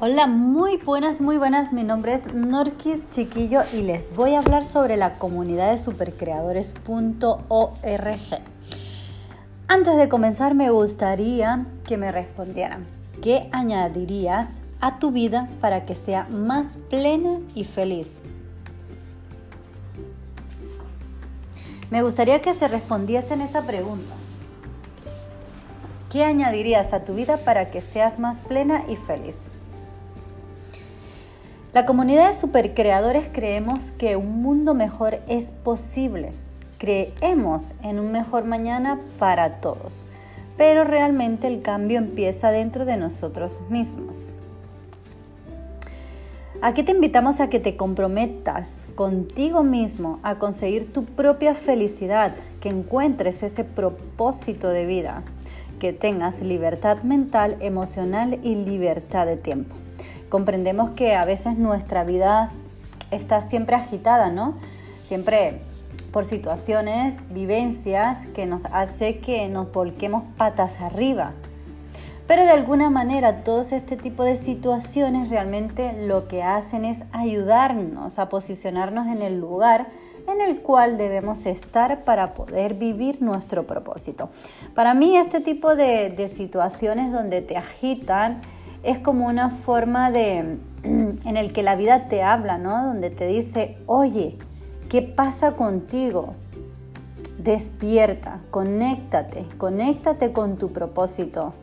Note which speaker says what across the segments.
Speaker 1: Hola, muy buenas, muy buenas. Mi nombre es Norquis Chiquillo y les voy a hablar sobre la comunidad de supercreadores.org. Antes de comenzar, me gustaría que me respondieran, ¿qué añadirías a tu vida para que sea más plena y feliz? Me gustaría que se respondiesen esa pregunta. ¿Qué añadirías a tu vida para que seas más plena y feliz? La comunidad de supercreadores creemos que un mundo mejor es posible. Creemos en un mejor mañana para todos, pero realmente el cambio empieza dentro de nosotros mismos. Aquí te invitamos a que te comprometas contigo mismo a conseguir tu propia felicidad, que encuentres ese propósito de vida, que tengas libertad mental, emocional y libertad de tiempo comprendemos que a veces nuestra vida está siempre agitada, ¿no? Siempre por situaciones, vivencias que nos hace que nos volquemos patas arriba. Pero de alguna manera todos este tipo de situaciones realmente lo que hacen es ayudarnos a posicionarnos en el lugar en el cual debemos estar para poder vivir nuestro propósito. Para mí este tipo de, de situaciones donde te agitan, es como una forma de en el que la vida te habla, ¿no? Donde te dice, oye, ¿qué pasa contigo? Despierta, conéctate, conéctate con tu propósito.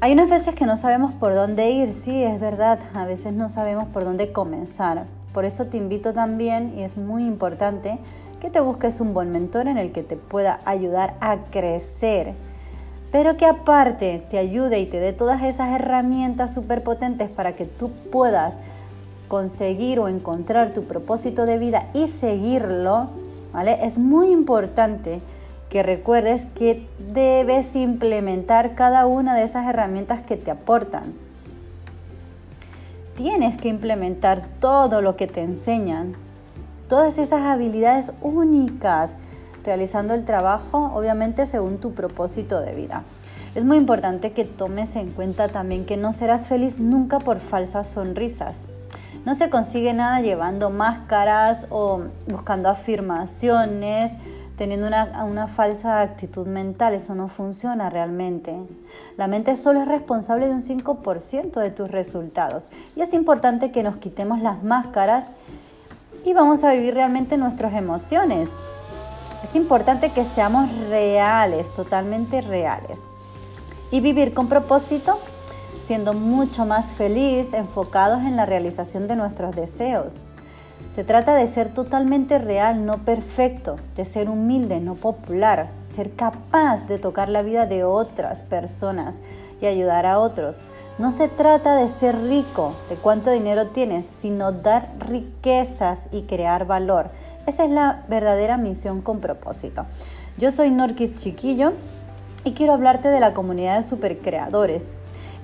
Speaker 1: Hay unas veces que no sabemos por dónde ir, sí, es verdad, a veces no sabemos por dónde comenzar. Por eso te invito también, y es muy importante, que te busques un buen mentor en el que te pueda ayudar a crecer pero que aparte te ayude y te dé todas esas herramientas súper potentes para que tú puedas conseguir o encontrar tu propósito de vida y seguirlo, ¿vale? Es muy importante que recuerdes que debes implementar cada una de esas herramientas que te aportan. Tienes que implementar todo lo que te enseñan, todas esas habilidades únicas realizando el trabajo obviamente según tu propósito de vida. Es muy importante que tomes en cuenta también que no serás feliz nunca por falsas sonrisas. No se consigue nada llevando máscaras o buscando afirmaciones, teniendo una, una, falsa actitud mental. Eso no funciona realmente. La mente solo es responsable de un 5% de tus resultados. Y es importante que nos quitemos las máscaras y vamos a vivir realmente nuestras emociones. Es importante que seamos reales, totalmente reales. Y vivir con propósito, siendo mucho más feliz, enfocados en la realización de nuestros deseos. Se trata de ser totalmente real, no perfecto, de ser humilde, no popular, ser capaz de tocar la vida de otras personas y ayudar a otros. No se trata de ser rico, de cuánto dinero tienes, sino dar riquezas y crear valor. Esa es la verdadera misión con propósito. Yo soy Norquis Chiquillo y quiero hablarte de la comunidad de supercreadores.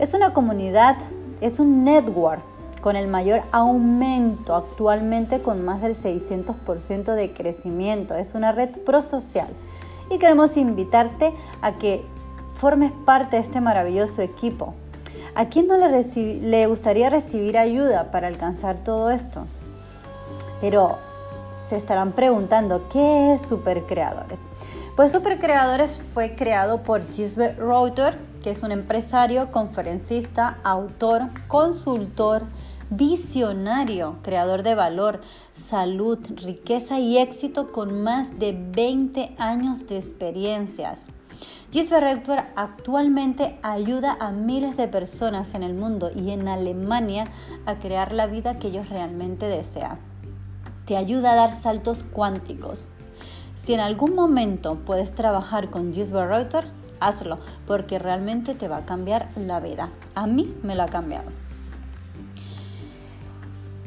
Speaker 1: Es una comunidad, es un network con el mayor aumento actualmente con más del 600% de crecimiento. Es una red prosocial y queremos invitarte a que formes parte de este maravilloso equipo. ¿A quién no le, le gustaría recibir ayuda para alcanzar todo esto? Pero se estarán preguntando, ¿qué es Supercreadores? Pues Supercreadores fue creado por Gisbert Reuter, que es un empresario, conferencista, autor, consultor, visionario, creador de valor, salud, riqueza y éxito con más de 20 años de experiencias. Gisbert Reuter actualmente ayuda a miles de personas en el mundo y en Alemania a crear la vida que ellos realmente desean te ayuda a dar saltos cuánticos. Si en algún momento puedes trabajar con Gisbert Reuter, hazlo, porque realmente te va a cambiar la vida. A mí me lo ha cambiado.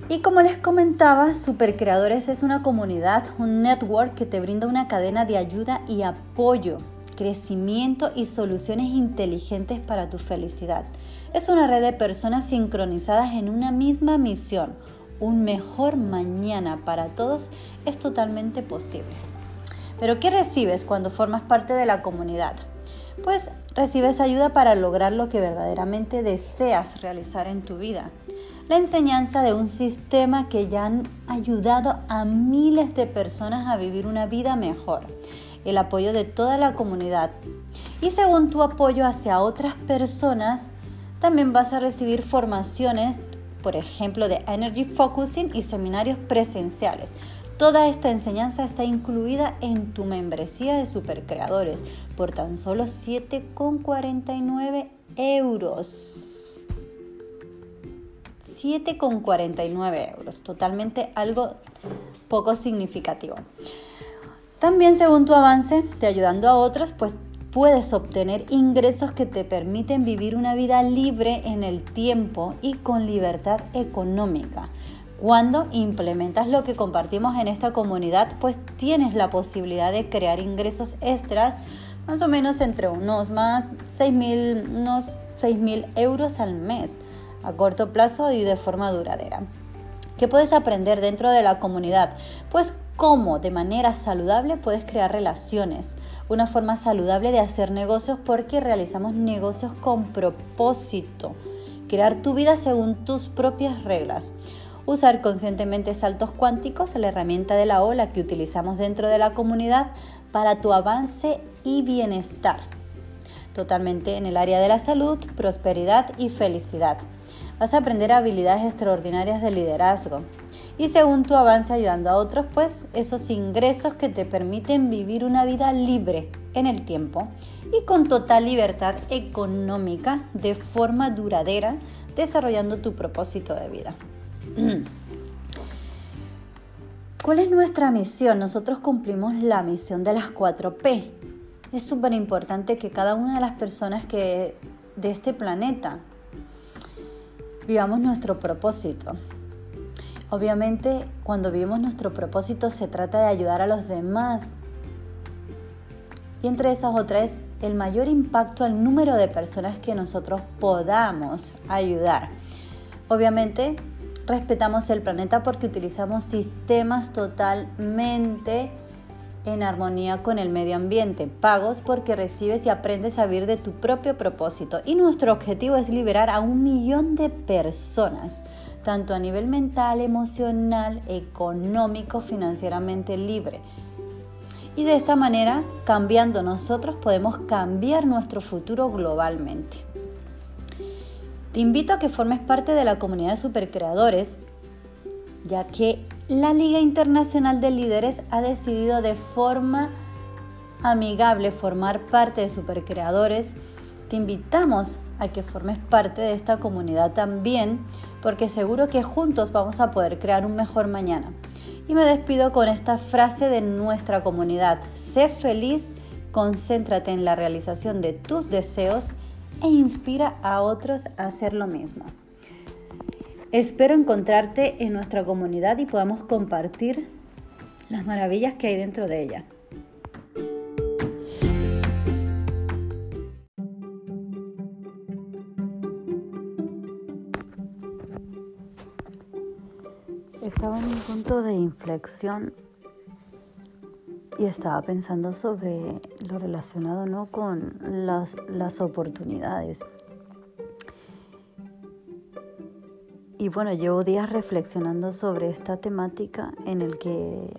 Speaker 1: Y como les comentaba, Supercreadores es una comunidad, un network que te brinda una cadena de ayuda y apoyo, crecimiento y soluciones inteligentes para tu felicidad. Es una red de personas sincronizadas en una misma misión, un mejor mañana para todos es totalmente posible. Pero ¿qué recibes cuando formas parte de la comunidad? pues recibes ayuda para lograr lo que verdaderamente deseas realizar en tu vida. La enseñanza de un sistema que ya han ayudado a miles de personas a vivir una vida mejor. El apoyo de toda la comunidad. Y según tu apoyo hacia otras personas, también vas a recibir formaciones, por ejemplo, de Energy Focusing y seminarios presenciales. Toda esta enseñanza está incluida en tu membresía de supercreadores por tan solo 7,49 euros. 7,49 euros, totalmente algo poco significativo. También según tu avance, te ayudando a otros, pues puedes obtener ingresos que te permiten vivir una vida libre en el tiempo y con libertad económica. Cuando implementas lo que compartimos en esta comunidad, pues tienes la posibilidad de crear ingresos extras, más o menos entre unos más 6.000 unos 6.000 euros al mes, a corto plazo y de forma duradera. ¿Qué puedes aprender dentro de la comunidad? Pues cómo de manera saludable puedes crear relaciones, una forma saludable de hacer negocios porque realizamos negocios con propósito, crear tu vida según tus propias reglas. Usar conscientemente saltos cuánticos, la herramienta de la ola que utilizamos dentro de la comunidad para tu avance y bienestar. Totalmente en el área de la salud, prosperidad y felicidad. Vas a aprender habilidades extraordinarias de liderazgo. Y según tu avance ayudando a otros, pues esos ingresos que te permiten vivir una vida libre en el tiempo y con total libertad económica de forma duradera, desarrollando tu propósito de vida. ¿Cuál es nuestra misión? Nosotros cumplimos la misión de las 4P. Es súper importante que cada una de las personas que de este planeta vivamos nuestro propósito. Obviamente, cuando vivimos nuestro propósito se trata de ayudar a los demás. Y entre esas otras, el mayor impacto al número de personas que nosotros podamos ayudar. Obviamente, respetamos el planeta porque utilizamos sistemas totalmente en armonía con el medio ambiente, pagos porque recibes y aprendes a vivir de tu propio propósito. Y nuestro objetivo es liberar a un millón de personas, tanto a nivel mental, emocional, económico, financieramente libre. Y de esta manera, cambiando nosotros, podemos cambiar nuestro futuro globalmente. Te invito a que formes parte de la comunidad de supercreadores, ya que la Liga Internacional de Líderes ha decidido de forma amigable formar parte de supercreadores. Te invitamos a que formes parte de esta comunidad también, porque seguro que juntos vamos a poder crear un mejor mañana. Y me despido con esta frase de nuestra comunidad. Sé feliz, concéntrate en la realización de tus deseos e inspira a otros a hacer lo mismo. Espero encontrarte en nuestra comunidad y podamos compartir las maravillas que hay dentro de ella. Estaba en un punto de inflexión y estaba pensando sobre lo relacionado ¿no? con las, las oportunidades. Y bueno, llevo días reflexionando sobre esta temática en el que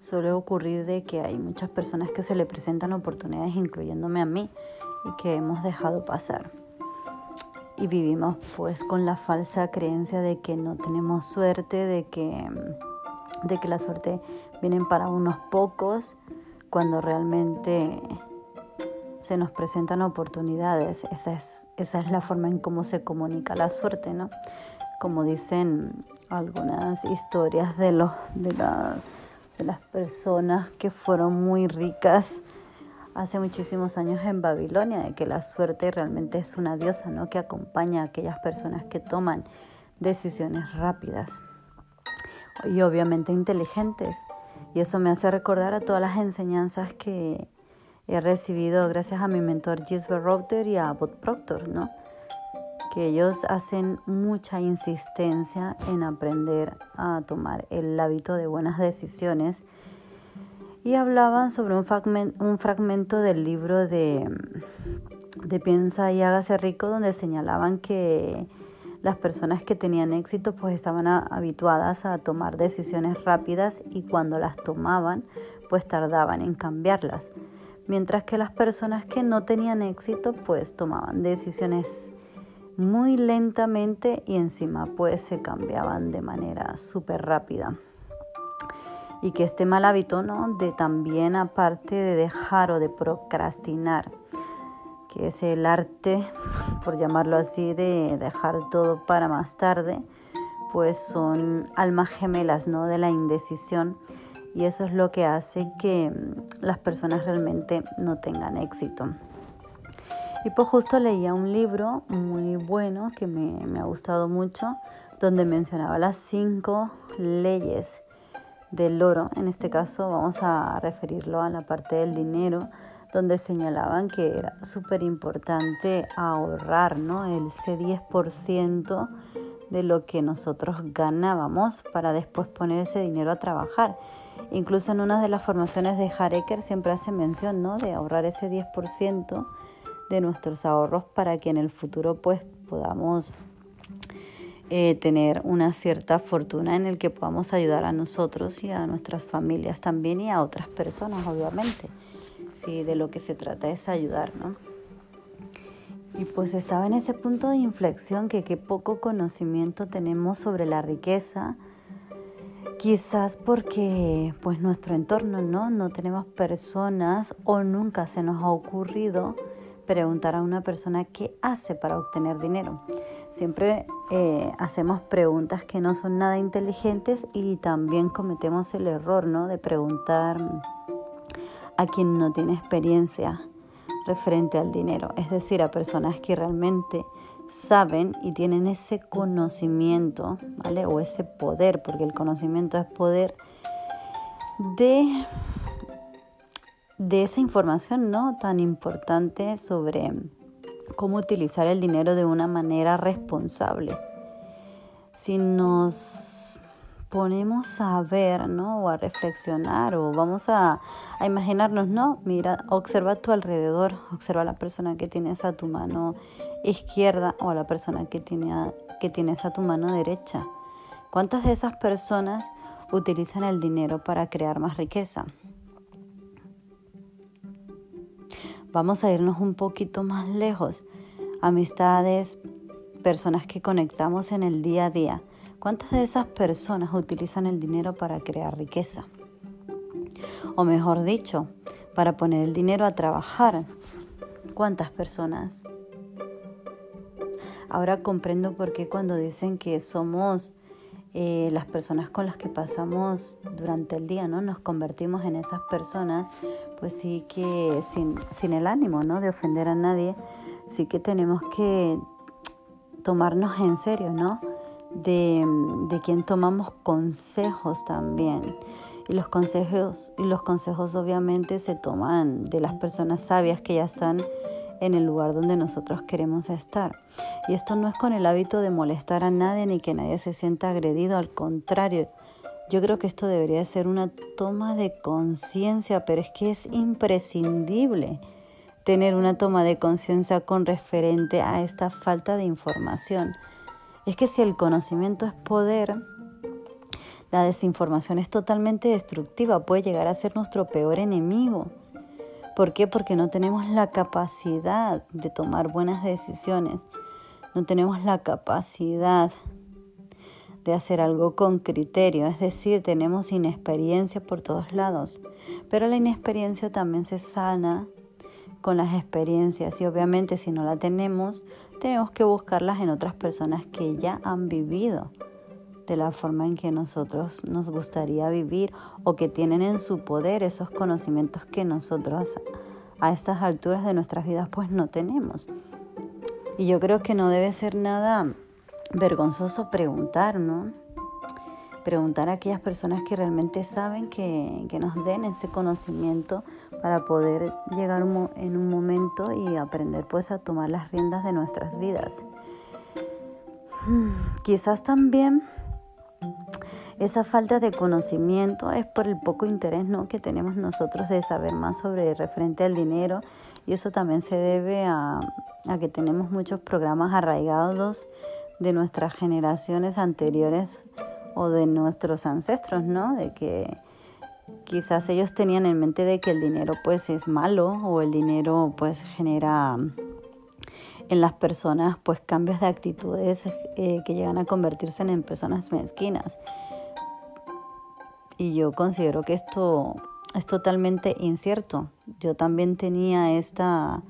Speaker 1: suele ocurrir de que hay muchas personas que se le presentan oportunidades, incluyéndome a mí, y que hemos dejado pasar. Y vivimos pues con la falsa creencia de que no tenemos suerte, de que, de que la suerte vienen para unos pocos cuando realmente se nos presentan oportunidades. Esa es, esa es la forma en cómo se comunica la suerte, ¿no? Como dicen algunas historias de, los, de, de las personas que fueron muy ricas hace muchísimos años en Babilonia, de que la suerte realmente es una diosa, ¿no? Que acompaña a aquellas personas que toman decisiones rápidas y obviamente inteligentes. Y eso me hace recordar a todas las enseñanzas que he recibido gracias a mi mentor Gisbert Router y a Bob Proctor, ¿no? Que ellos hacen mucha insistencia en aprender a tomar el hábito de buenas decisiones y hablaban sobre un, fragmento, del libro de, de Piensa y hágase rico donde señalaban que las personas que tenían éxito pues estaban habituadas a tomar decisiones rápidas y cuando las tomaban pues tardaban en cambiarlas, mientras que las personas que no tenían éxito pues tomaban decisiones muy lentamente y encima pues se cambiaban de manera súper rápida. Y que este mal hábito, ¿no? De también aparte de dejar o de procrastinar, que es el arte, por llamarlo así, de dejar todo para más tarde, pues son almas gemelas, ¿no? De la indecisión y eso es lo que hace que mm, las personas realmente no tengan éxito. Y pues justo leía un libro muy bueno que me, ha gustado mucho, donde mencionaba las cinco leyes del oro. En este caso vamos a referirlo a la parte del dinero, donde señalaban que era súper importante ahorrar ¿no? el ese 10% de lo que nosotros ganábamos para después poner ese dinero a trabajar. Incluso en una de las formaciones de Hareker siempre hace mención ¿no? de ahorrar ese 10% de nuestros ahorros para que en el futuro pues podamos eh, tener una cierta fortuna en el que podamos ayudar a nosotros y a nuestras familias también y a otras personas obviamente. Sí, de lo que se trata es ayudar, ¿no? Y pues estaba en ese punto de inflexión que qué poco conocimiento tenemos sobre la riqueza, quizás porque pues nuestro entorno no, no tenemos personas o nunca se nos ha ocurrido preguntar a una persona qué hace para obtener dinero. Siempre eh, hacemos preguntas que no son nada inteligentes y también cometemos el error ¿no? de preguntar a quien no tiene experiencia referente al dinero, es decir, a personas que realmente saben y tienen ese conocimiento, ¿vale? O ese poder, porque el conocimiento es poder de de esa información no tan importante sobre cómo utilizar el dinero de una manera responsable. Si nos ponemos a ver, ¿no? O a reflexionar, o vamos a, a imaginarnos, ¿no? Mira, observa a tu alrededor, observa a la persona que tienes a tu mano izquierda o a la persona que, tiene que tienes a tu mano derecha. ¿Cuántas de esas personas utilizan el dinero para crear más riqueza? Vamos a irnos un poquito más lejos. Amistades, personas que conectamos en el día a día. ¿Cuántas de esas personas utilizan el dinero para crear riqueza? O mejor dicho, para poner el dinero a trabajar. ¿Cuántas personas? Ahora comprendo por qué cuando dicen que somos eh, las personas con las que pasamos durante el día, ¿no? Nos convertimos en esas personas, pues sí que sin, sin el ánimo, ¿no? De ofender a nadie, sí que tenemos que tomarnos en serio, ¿no? De, de quien tomamos consejos también. Y los consejos, y los consejos obviamente se toman de las personas sabias que ya están en el lugar donde nosotros queremos estar. Y esto no es con el hábito de molestar a nadie ni que nadie se sienta agredido, al contrario, yo creo que esto debería ser una toma de conciencia, pero es que es imprescindible tener una toma de conciencia con referente a esta falta de información. Es que si el conocimiento es poder, la desinformación es totalmente destructiva, puede llegar a ser nuestro peor enemigo. ¿Por qué? Porque no tenemos la capacidad de tomar buenas decisiones, no tenemos la capacidad de hacer algo con criterio, es decir, tenemos inexperiencia por todos lados, pero la inexperiencia también se sana con las experiencias. Y obviamente si no la tenemos, tenemos que buscarlas en otras personas que ya han vivido de la forma en que nosotros nos gustaría vivir o que tienen en su poder esos conocimientos que nosotros a estas alturas de nuestras vidas pues no tenemos. Y yo creo que no debe ser nada vergonzoso preguntar, ¿no? Preguntar a aquellas personas que realmente saben que, que nos den ese conocimiento para poder llegar en un momento y aprender pues a tomar las riendas de nuestras vidas. Quizás también Esa falta de conocimiento es por el poco interés ¿no? que tenemos nosotros de saber más sobre referente al dinero y eso también se debe a, que tenemos muchos programas arraigados de nuestras generaciones anteriores o de nuestros ancestros, ¿no? De que quizás ellos tenían en mente de que el dinero pues es malo o el dinero pues genera en las personas pues cambios de actitudes eh, que llegan a convertirse en personas mezquinas. Y yo considero que esto es totalmente incierto. Yo también tenía esta,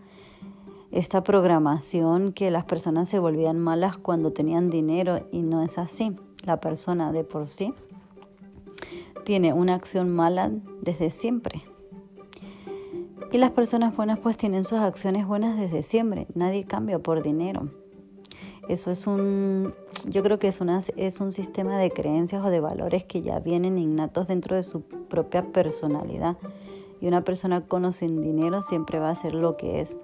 Speaker 1: esta programación que las personas se volvían malas cuando tenían dinero y no es así. La persona de por sí tiene una acción mala desde siempre. Y las personas buenas pues tienen sus acciones buenas desde siempre. Nadie cambia por dinero. Eso es un, yo creo que es, una, es un sistema de creencias o de valores que ya vienen innatos dentro de su propia personalidad. Y una persona con sin dinero siempre va a ser lo que es,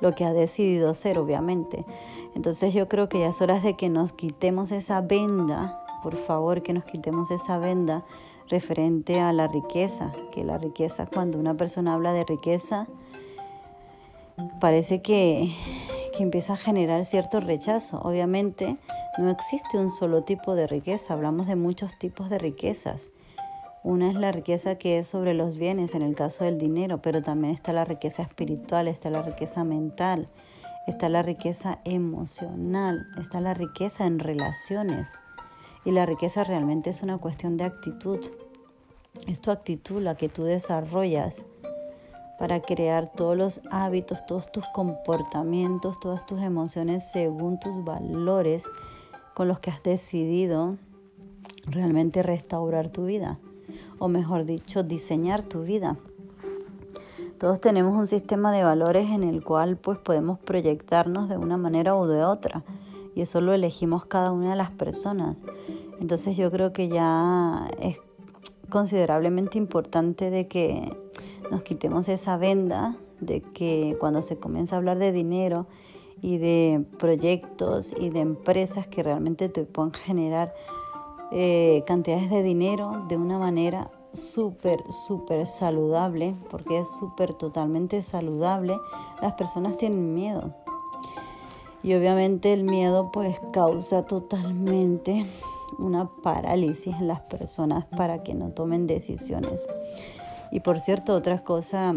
Speaker 1: lo que ha decidido ser, obviamente. Entonces yo creo que ya es hora de que nos quitemos esa venda, por favor, que nos quitemos esa venda referente a la riqueza, que la riqueza, cuando una persona habla de riqueza, parece que, que empieza a generar cierto rechazo. Obviamente no existe un solo tipo de riqueza, hablamos de muchos tipos de riquezas. Una es la riqueza que es sobre los bienes, en el caso del dinero, pero también está la riqueza espiritual, está la riqueza mental, está la riqueza emocional, está la riqueza en relaciones. Y la riqueza realmente es una cuestión de actitud. Es tu actitud la que tú desarrollas para crear todos los hábitos, todos tus comportamientos, todas tus emociones según tus valores con los que has decidido realmente restaurar tu vida, o mejor dicho, diseñar tu vida. Todos tenemos un sistema de valores en el cual pues podemos proyectarnos de una manera u de otra y eso lo elegimos cada una de las personas. Entonces yo creo que ya es considerablemente importante de que nos quitemos esa venda de que cuando se comienza a hablar de dinero y de proyectos y de empresas que realmente te puedan generar eh, cantidades de dinero de una manera súper, súper saludable, porque es súper totalmente saludable, las personas tienen miedo. Y obviamente el miedo pues causa totalmente una parálisis en las personas para que no tomen decisiones. Y por cierto, otra cosa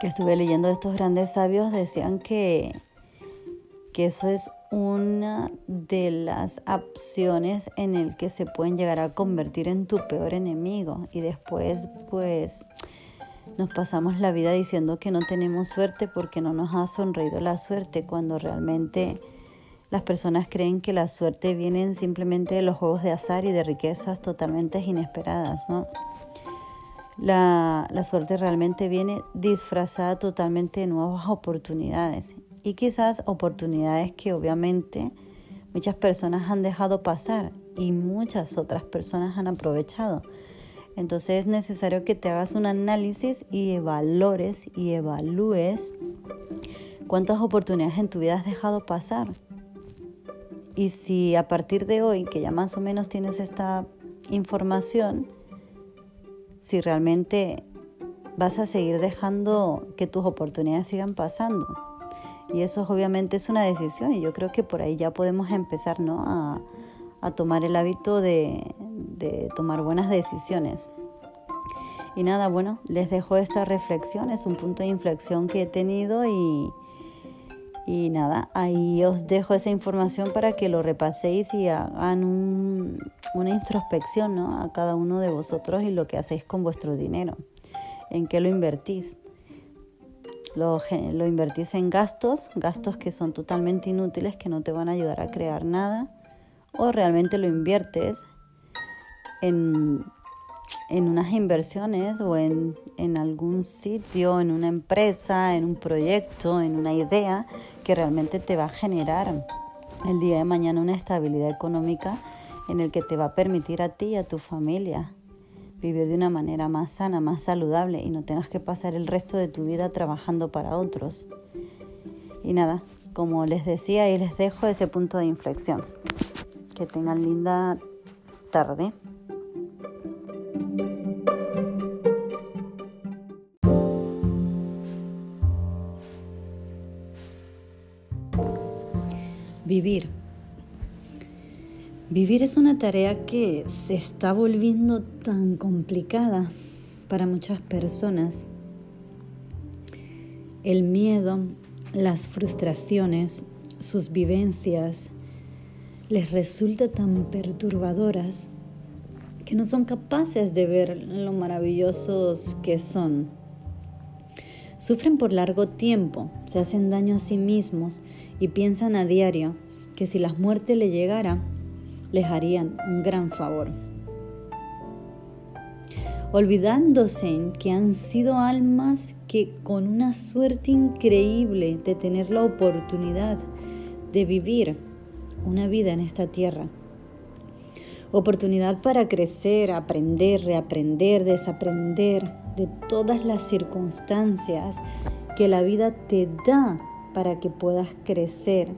Speaker 1: que estuve leyendo de estos grandes sabios decían que, que eso es una de las opciones en el que se pueden llegar a convertir en tu peor enemigo y después pues nos pasamos la vida diciendo que no tenemos suerte porque no nos ha sonreído la suerte cuando realmente las personas creen que la suerte viene simplemente de los juegos de azar y de riquezas totalmente inesperadas, ¿no? La, la suerte realmente viene disfrazada totalmente de nuevas oportunidades y quizás oportunidades que obviamente muchas personas han dejado pasar y muchas otras personas han aprovechado. Entonces es necesario que te hagas un análisis y evalores y evalúes cuántas oportunidades en tu vida has dejado pasar y si a partir de hoy, que ya más o menos tienes esta información, si realmente vas a seguir dejando que tus oportunidades sigan pasando. Y eso obviamente es una decisión y yo creo que por ahí ya podemos empezar ¿no? a, a tomar el hábito de, de tomar buenas decisiones. Y nada, bueno, les dejo esta reflexión, es un punto de inflexión que he tenido y, y nada, ahí os dejo esa información para que lo repaséis y hagan una introspección ¿no? a cada uno de vosotros y lo que hacéis con vuestro dinero. ¿En qué lo invertís? Lo, lo invertís en gastos, gastos que son totalmente inútiles, que no te van a ayudar a crear nada. O realmente lo inviertes en en unas inversiones o en, en, algún sitio, en una empresa, en un proyecto, en una idea que realmente te va a generar el día de mañana una estabilidad económica en el que te va a permitir a ti y a tu familia vivir de una manera más sana, más saludable y no tengas que pasar el resto de tu vida trabajando para otros. Y nada, como les decía y les dejo ese punto de inflexión. Que tengan linda tarde. Vivir. Vivir es una tarea que se está volviendo tan complicada para muchas personas. El miedo, las frustraciones, sus vivencias les resulta tan perturbadoras que no son capaces de ver lo maravillosos que son. Sufren por largo tiempo, se hacen daño a sí mismos y piensan a diario que si la muerte le llegara, les harían un gran favor. Olvidándose que han sido almas que con una suerte increíble de tener la oportunidad de vivir una vida en esta tierra. Oportunidad para crecer, aprender, reaprender, desaprender de todas las circunstancias que la vida te da para que puedas crecer,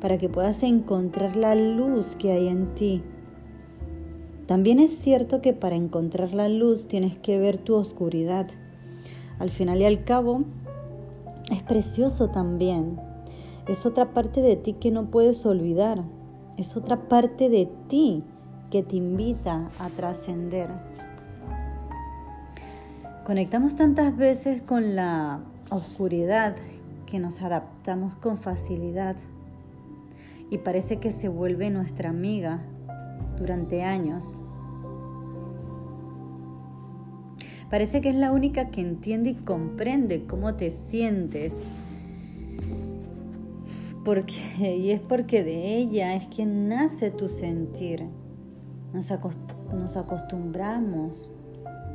Speaker 1: para que puedas encontrar la luz que hay en ti. También es cierto que para encontrar la luz tienes que ver tu oscuridad. Al final y al cabo, es precioso también. Es otra parte de ti que no puedes olvidar. Es otra parte de ti que te invita a trascender. Conectamos tantas veces con la oscuridad que nos adaptamos con facilidad y parece que se vuelve nuestra amiga durante años. Parece que es la única que entiende y comprende cómo te sientes. Porque, y es porque de ella es quien nace tu sentir. Nos, nos acostumbramos,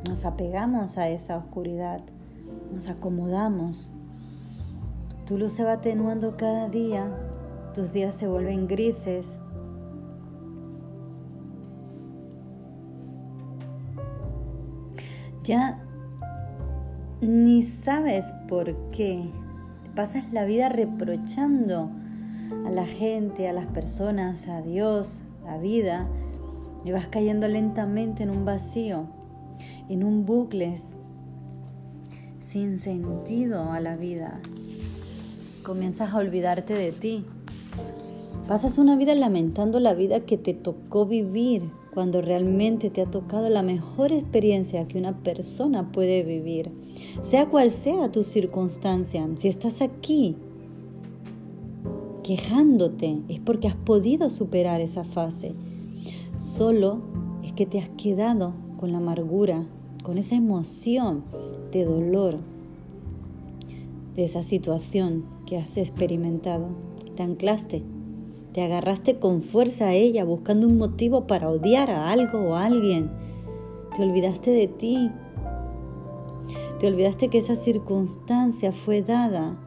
Speaker 1: nos apegamos a esa oscuridad, nos acomodamos. Tu luz se va atenuando cada día, tus días se vuelven grises. Ya ni sabes por qué. Pasas la vida reprochando a la gente, a las personas, a Dios, la vida, y vas cayendo lentamente en un vacío, en un bucle sin sentido a la vida. Comienzas a olvidarte de ti. Pasas una vida lamentando la vida que te tocó vivir cuando realmente te ha tocado la mejor experiencia que una persona puede vivir. Sea cual sea tu circunstancia, si estás aquí quejándote es porque has podido superar esa fase. Solo es que te has quedado con la amargura, con esa emoción de dolor de esa situación que has experimentado. Te anclaste te agarraste con fuerza a ella buscando un motivo para odiar a algo o a alguien. Te olvidaste de ti. Te olvidaste que esa circunstancia fue dada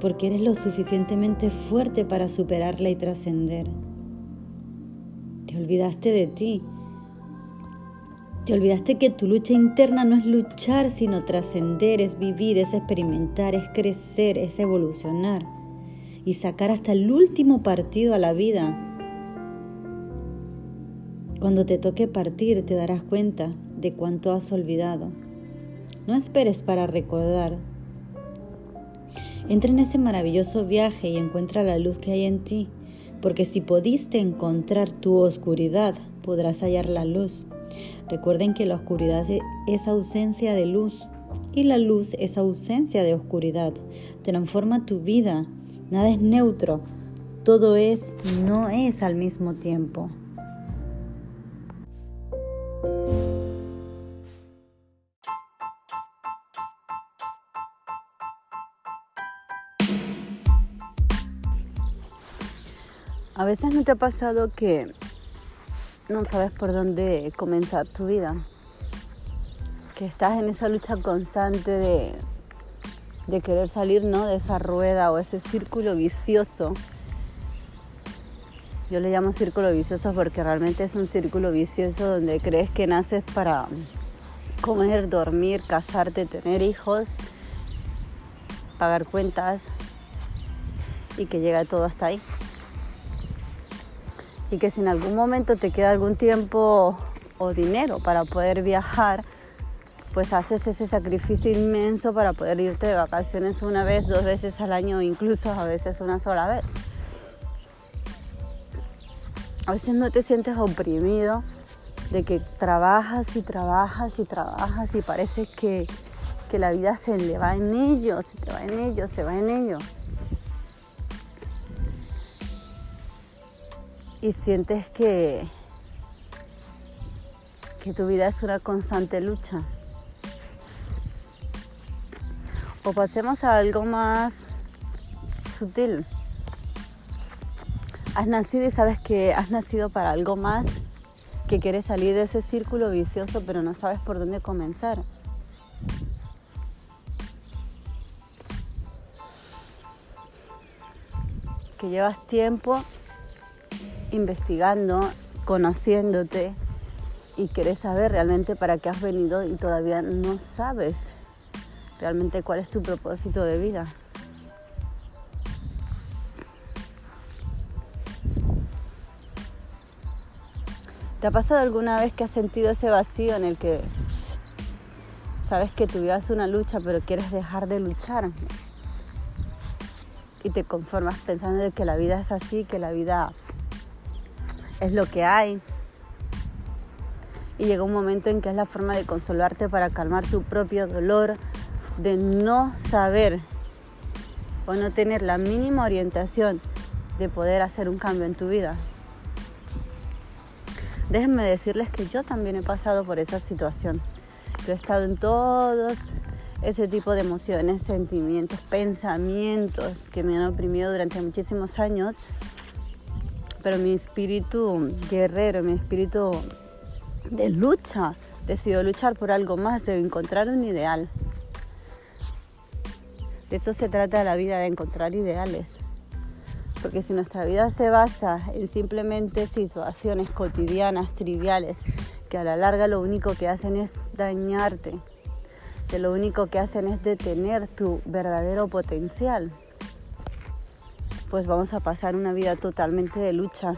Speaker 1: porque eres lo suficientemente fuerte para superarla y trascender. Te olvidaste de ti. Te olvidaste que tu lucha interna no es luchar, sino trascender, es vivir, es experimentar, es crecer, es evolucionar y sacar hasta el último partido a la vida. Cuando te toque partir te darás cuenta de cuánto has olvidado. No esperes para recordar. Entra en ese maravilloso viaje y encuentra la luz que hay en ti, porque si pudiste encontrar tu oscuridad, podrás hallar la luz. Recuerden que la oscuridad es ausencia de luz y la luz es ausencia de oscuridad. Transforma tu vida Nada es neutro, todo es y no es al mismo tiempo. A veces no te ha pasado que no sabes por dónde comenzar tu vida, que estás en esa lucha constante de de querer salir ¿no? de esa rueda o ese círculo vicioso. Yo le llamo círculo vicioso porque realmente es un círculo vicioso donde crees que naces para comer, dormir, casarte, tener hijos, pagar cuentas y que llega todo hasta ahí. Y que si en algún momento te queda algún tiempo o dinero para poder viajar, pues haces ese sacrificio inmenso para poder irte de vacaciones una vez, dos veces al año, incluso a veces una sola vez. A veces no te sientes oprimido de que trabajas y trabajas y trabajas y parece que, que la vida se le va en ello, se te va en ello, se va en ello. Y sientes que, que tu vida es una constante lucha. O pasemos a algo más sutil. Has nacido y sabes que has nacido para algo más, que quieres salir de ese círculo vicioso pero no sabes por dónde comenzar. Que llevas tiempo investigando, conociéndote y quieres saber realmente para qué has venido y todavía no sabes realmente cuál es tu propósito de vida. ¿Te ha pasado alguna vez que has sentido ese vacío en el que sabes que tu vida es una lucha pero quieres dejar de luchar? Y te conformas pensando de que la vida es así, que la vida es lo que hay. Y llega un momento en que es la forma de consolarte para calmar tu propio dolor, de no saber o no tener la mínima orientación de poder hacer un cambio en tu vida. Déjenme decirles que yo también he pasado por esa situación. Yo he estado en todos ese tipo de emociones, sentimientos, pensamientos que me han oprimido durante muchísimos años, pero mi espíritu guerrero, mi espíritu de lucha, decidió luchar por algo más, de encontrar un ideal. De eso se trata la vida, de encontrar ideales. Porque si nuestra vida se basa en simplemente situaciones cotidianas, triviales, que a la larga lo único que hacen es dañarte, que lo único que hacen es detener tu verdadero potencial, pues vamos a pasar una vida totalmente de lucha.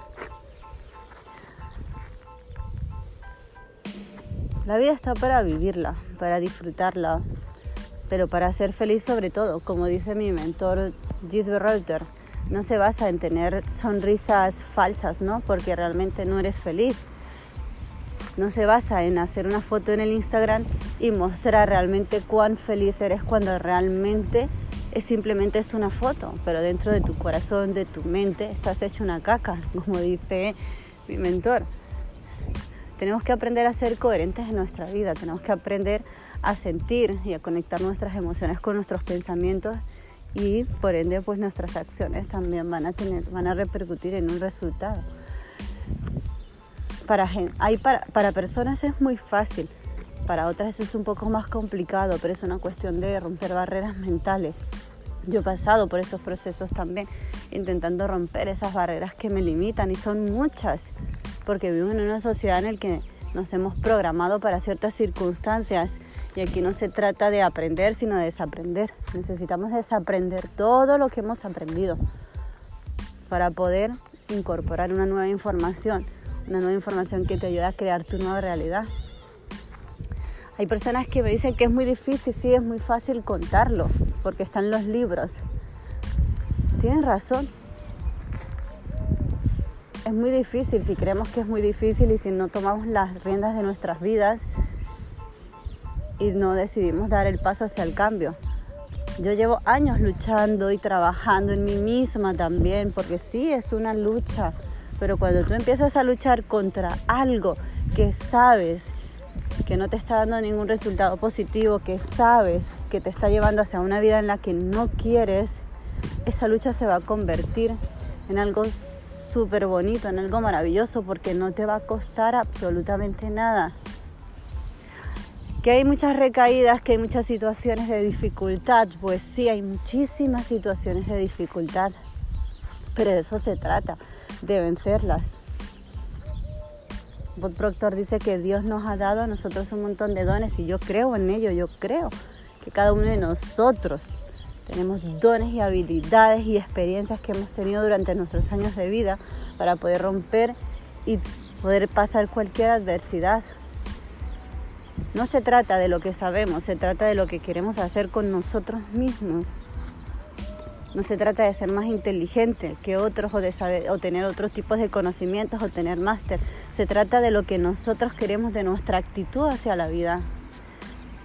Speaker 1: La vida está para vivirla, para disfrutarla, pero para ser feliz sobre todo, como dice mi mentor Gisbert Reuter, no se basa en tener sonrisas falsas, ¿no? Porque realmente no eres feliz. No se basa en hacer una foto en el Instagram y mostrar realmente cuán feliz eres cuando realmente es simplemente es una foto, pero dentro de tu corazón, de tu mente, estás hecho una caca, como dice mi mentor. Tenemos que aprender a ser coherentes en nuestra vida, tenemos que aprender a sentir y a conectar nuestras emociones con nuestros pensamientos y por ende pues nuestras acciones también van a tener van a repercutir en un resultado para hay para, para personas es muy fácil para otras es un poco más complicado pero es una cuestión de romper barreras mentales yo he pasado por esos procesos también intentando romper esas barreras que me limitan y son muchas porque vivimos en una sociedad en la que nos hemos programado para ciertas circunstancias y aquí no se trata de aprender, sino de desaprender. Necesitamos desaprender todo lo que hemos aprendido para poder incorporar una nueva información, una nueva información que te ayude a crear tu nueva realidad. Hay personas que me dicen que es muy difícil, sí, es muy fácil contarlo, porque están los libros. Tienen razón. Es muy difícil, si creemos que es muy difícil y si no tomamos las riendas de nuestras vidas y no decidimos dar el paso hacia el cambio. Yo llevo años luchando y trabajando en mí misma también, porque sí es una lucha, pero cuando tú empiezas a luchar contra algo que sabes que no te está dando ningún resultado positivo, que sabes que te está llevando hacia una vida en la que no quieres, esa lucha se va a convertir en algo súper bonito, en algo maravilloso, porque no te va a costar absolutamente nada que hay muchas recaídas, que hay muchas situaciones de dificultad, pues sí, hay muchísimas situaciones de dificultad, pero de eso se trata, de vencerlas. Bob Proctor dice que Dios nos ha dado a nosotros un montón de dones y yo creo en ello, yo creo que cada uno de nosotros Tenemos dones y habilidades y experiencias que hemos tenido durante nuestros años de vida para poder romper y poder pasar cualquier adversidad. No se trata de lo que sabemos, se trata de lo que queremos hacer con nosotros mismos. No se trata de ser más inteligente que otros o de saber o tener otros tipos de conocimientos o tener máster. Se trata de lo que nosotros queremos de nuestra actitud hacia la vida.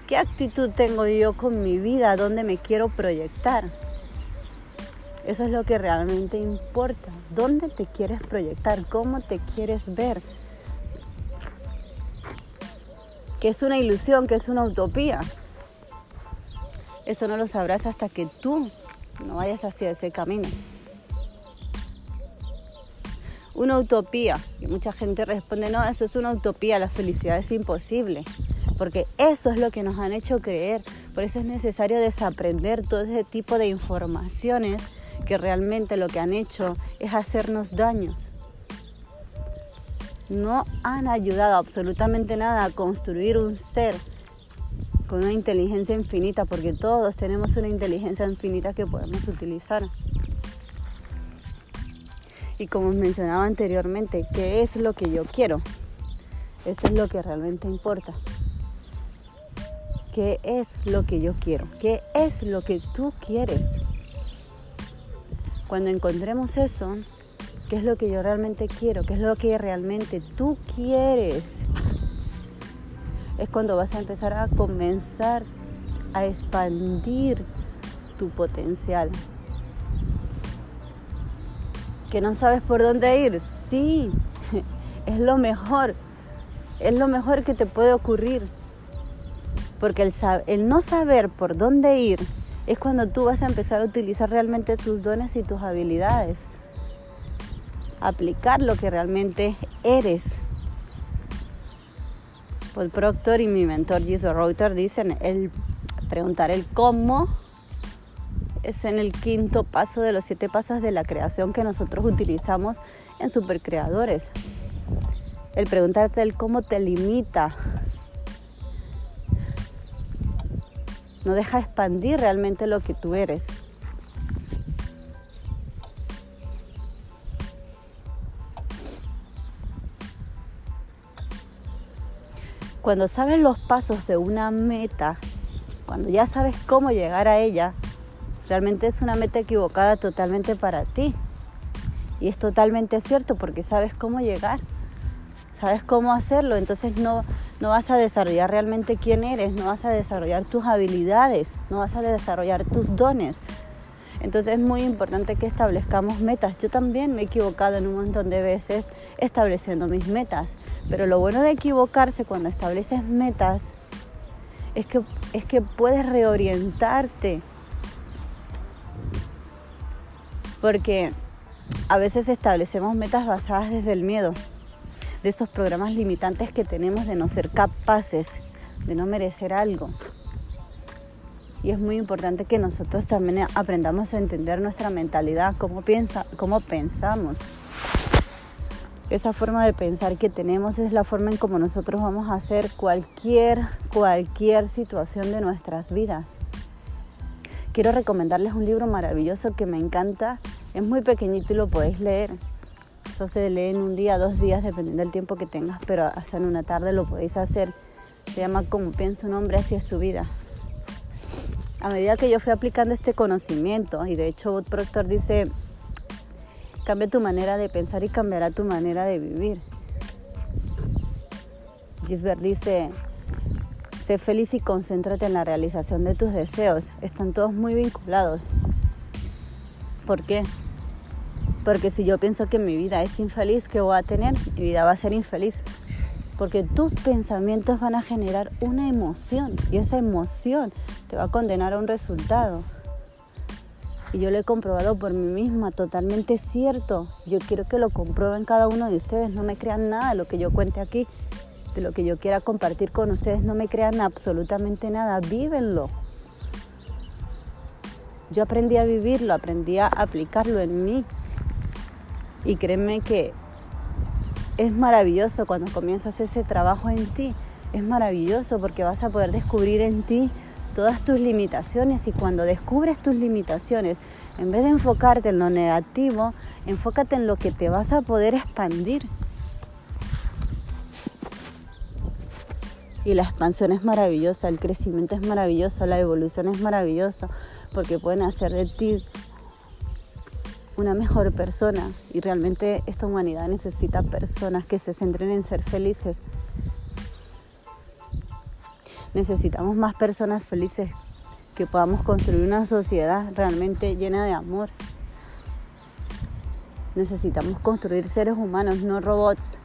Speaker 1: ¿Qué actitud tengo yo con mi vida? ¿Dónde me quiero proyectar? Eso es lo que realmente importa. ¿Dónde te quieres proyectar? ¿Cómo te quieres ver? Que es una ilusión, que es una utopía. Eso no lo sabrás hasta que tú no vayas hacia ese camino. Una utopía. Y mucha gente responde, no, eso es una utopía, la felicidad es imposible. Porque eso es lo que nos han hecho creer. Por eso es necesario desaprender todo ese tipo de informaciones que realmente lo que han hecho es hacernos daños. No han ayudado absolutamente nada a construir un ser con una inteligencia infinita, porque todos tenemos una inteligencia infinita que podemos utilizar. Y como mencionaba anteriormente, ¿qué es lo que yo quiero? Eso es lo que realmente importa. ¿Qué es lo que yo quiero? ¿Qué es lo que tú quieres? Cuando encontremos eso, ¿qué es lo que yo realmente quiero? ¿Qué es lo que realmente tú quieres? Es cuando vas a empezar a comenzar a expandir tu potencial. Que no sabes por dónde ir, sí, es lo mejor, es lo mejor que te puede ocurrir. Porque el, no saber por dónde ir es cuando tú vas a empezar a utilizar realmente tus dones y tus habilidades. Aplicar lo que realmente eres Paul Proctor y mi mentor Jesus Reuter dicen, el preguntar el cómo es en el quinto paso de los siete pasos de la creación que nosotros utilizamos en Supercreadores. El preguntarte el cómo te limita. No deja expandir realmente lo que tú eres. Cuando sabes los pasos de una meta, cuando ya sabes cómo llegar a ella, realmente es una meta equivocada totalmente para ti. Y es totalmente cierto porque sabes cómo llegar, sabes cómo hacerlo, entonces no, no vas a desarrollar realmente quién eres, no vas a desarrollar tus habilidades, no vas a desarrollar tus dones. Entonces es muy importante que establezcamos metas. Yo también me he equivocado en un montón de veces estableciendo mis metas. Pero lo bueno de equivocarse cuando estableces metas es que, es que puedes reorientarte. Porque a veces establecemos metas basadas desde el miedo, de esos programas limitantes que tenemos de no ser capaces, de no merecer algo. Y es muy importante que nosotros también aprendamos a entender nuestra mentalidad, cómo, piensa, cómo pensamos. Esa forma de pensar que tenemos es la forma en cómo nosotros vamos a hacer cualquier, cualquier situación de nuestras vidas. Quiero recomendarles un libro maravilloso que me encanta. Es muy pequeñito y lo podéis leer. Eso se lee en un día, dos días, dependiendo del tiempo que tengas, pero hasta en una tarde lo podéis hacer. Se llama Como piensa un hombre hacia su vida. A medida que yo fui aplicando este conocimiento, y de hecho Bob Proctor dice, Cambia tu manera de pensar y cambiará tu manera de vivir. Gisbert dice, sé feliz y concéntrate en la realización de tus deseos. Están todos muy vinculados. ¿Por qué? Porque si yo pienso que mi vida es infeliz, ¿qué voy a tener? Mi vida va a ser infeliz. Porque tus pensamientos van a generar una emoción y esa emoción te va a condenar a un resultado. Y yo lo he comprobado por mí misma, totalmente cierto. Yo quiero que lo comprueben cada uno de ustedes. No me crean nada de lo que yo cuente aquí, de lo que yo quiera compartir con ustedes. No me crean absolutamente nada. Vívenlo. Yo aprendí a vivirlo, aprendí a aplicarlo en mí. Y créeme que es maravilloso cuando comienzas ese trabajo en ti. Es maravilloso porque vas a poder descubrir en ti todas tus limitaciones y cuando descubres tus limitaciones, en vez de enfocarte en lo negativo, enfócate en lo que te vas a poder expandir. Y la expansión es maravillosa, el crecimiento es maravilloso, la evolución es maravillosa, porque pueden hacer de ti una mejor persona. Y realmente esta humanidad necesita personas que se centren en ser felices. Necesitamos más personas felices, que podamos construir una sociedad realmente llena de amor. Necesitamos construir seres humanos, no robots.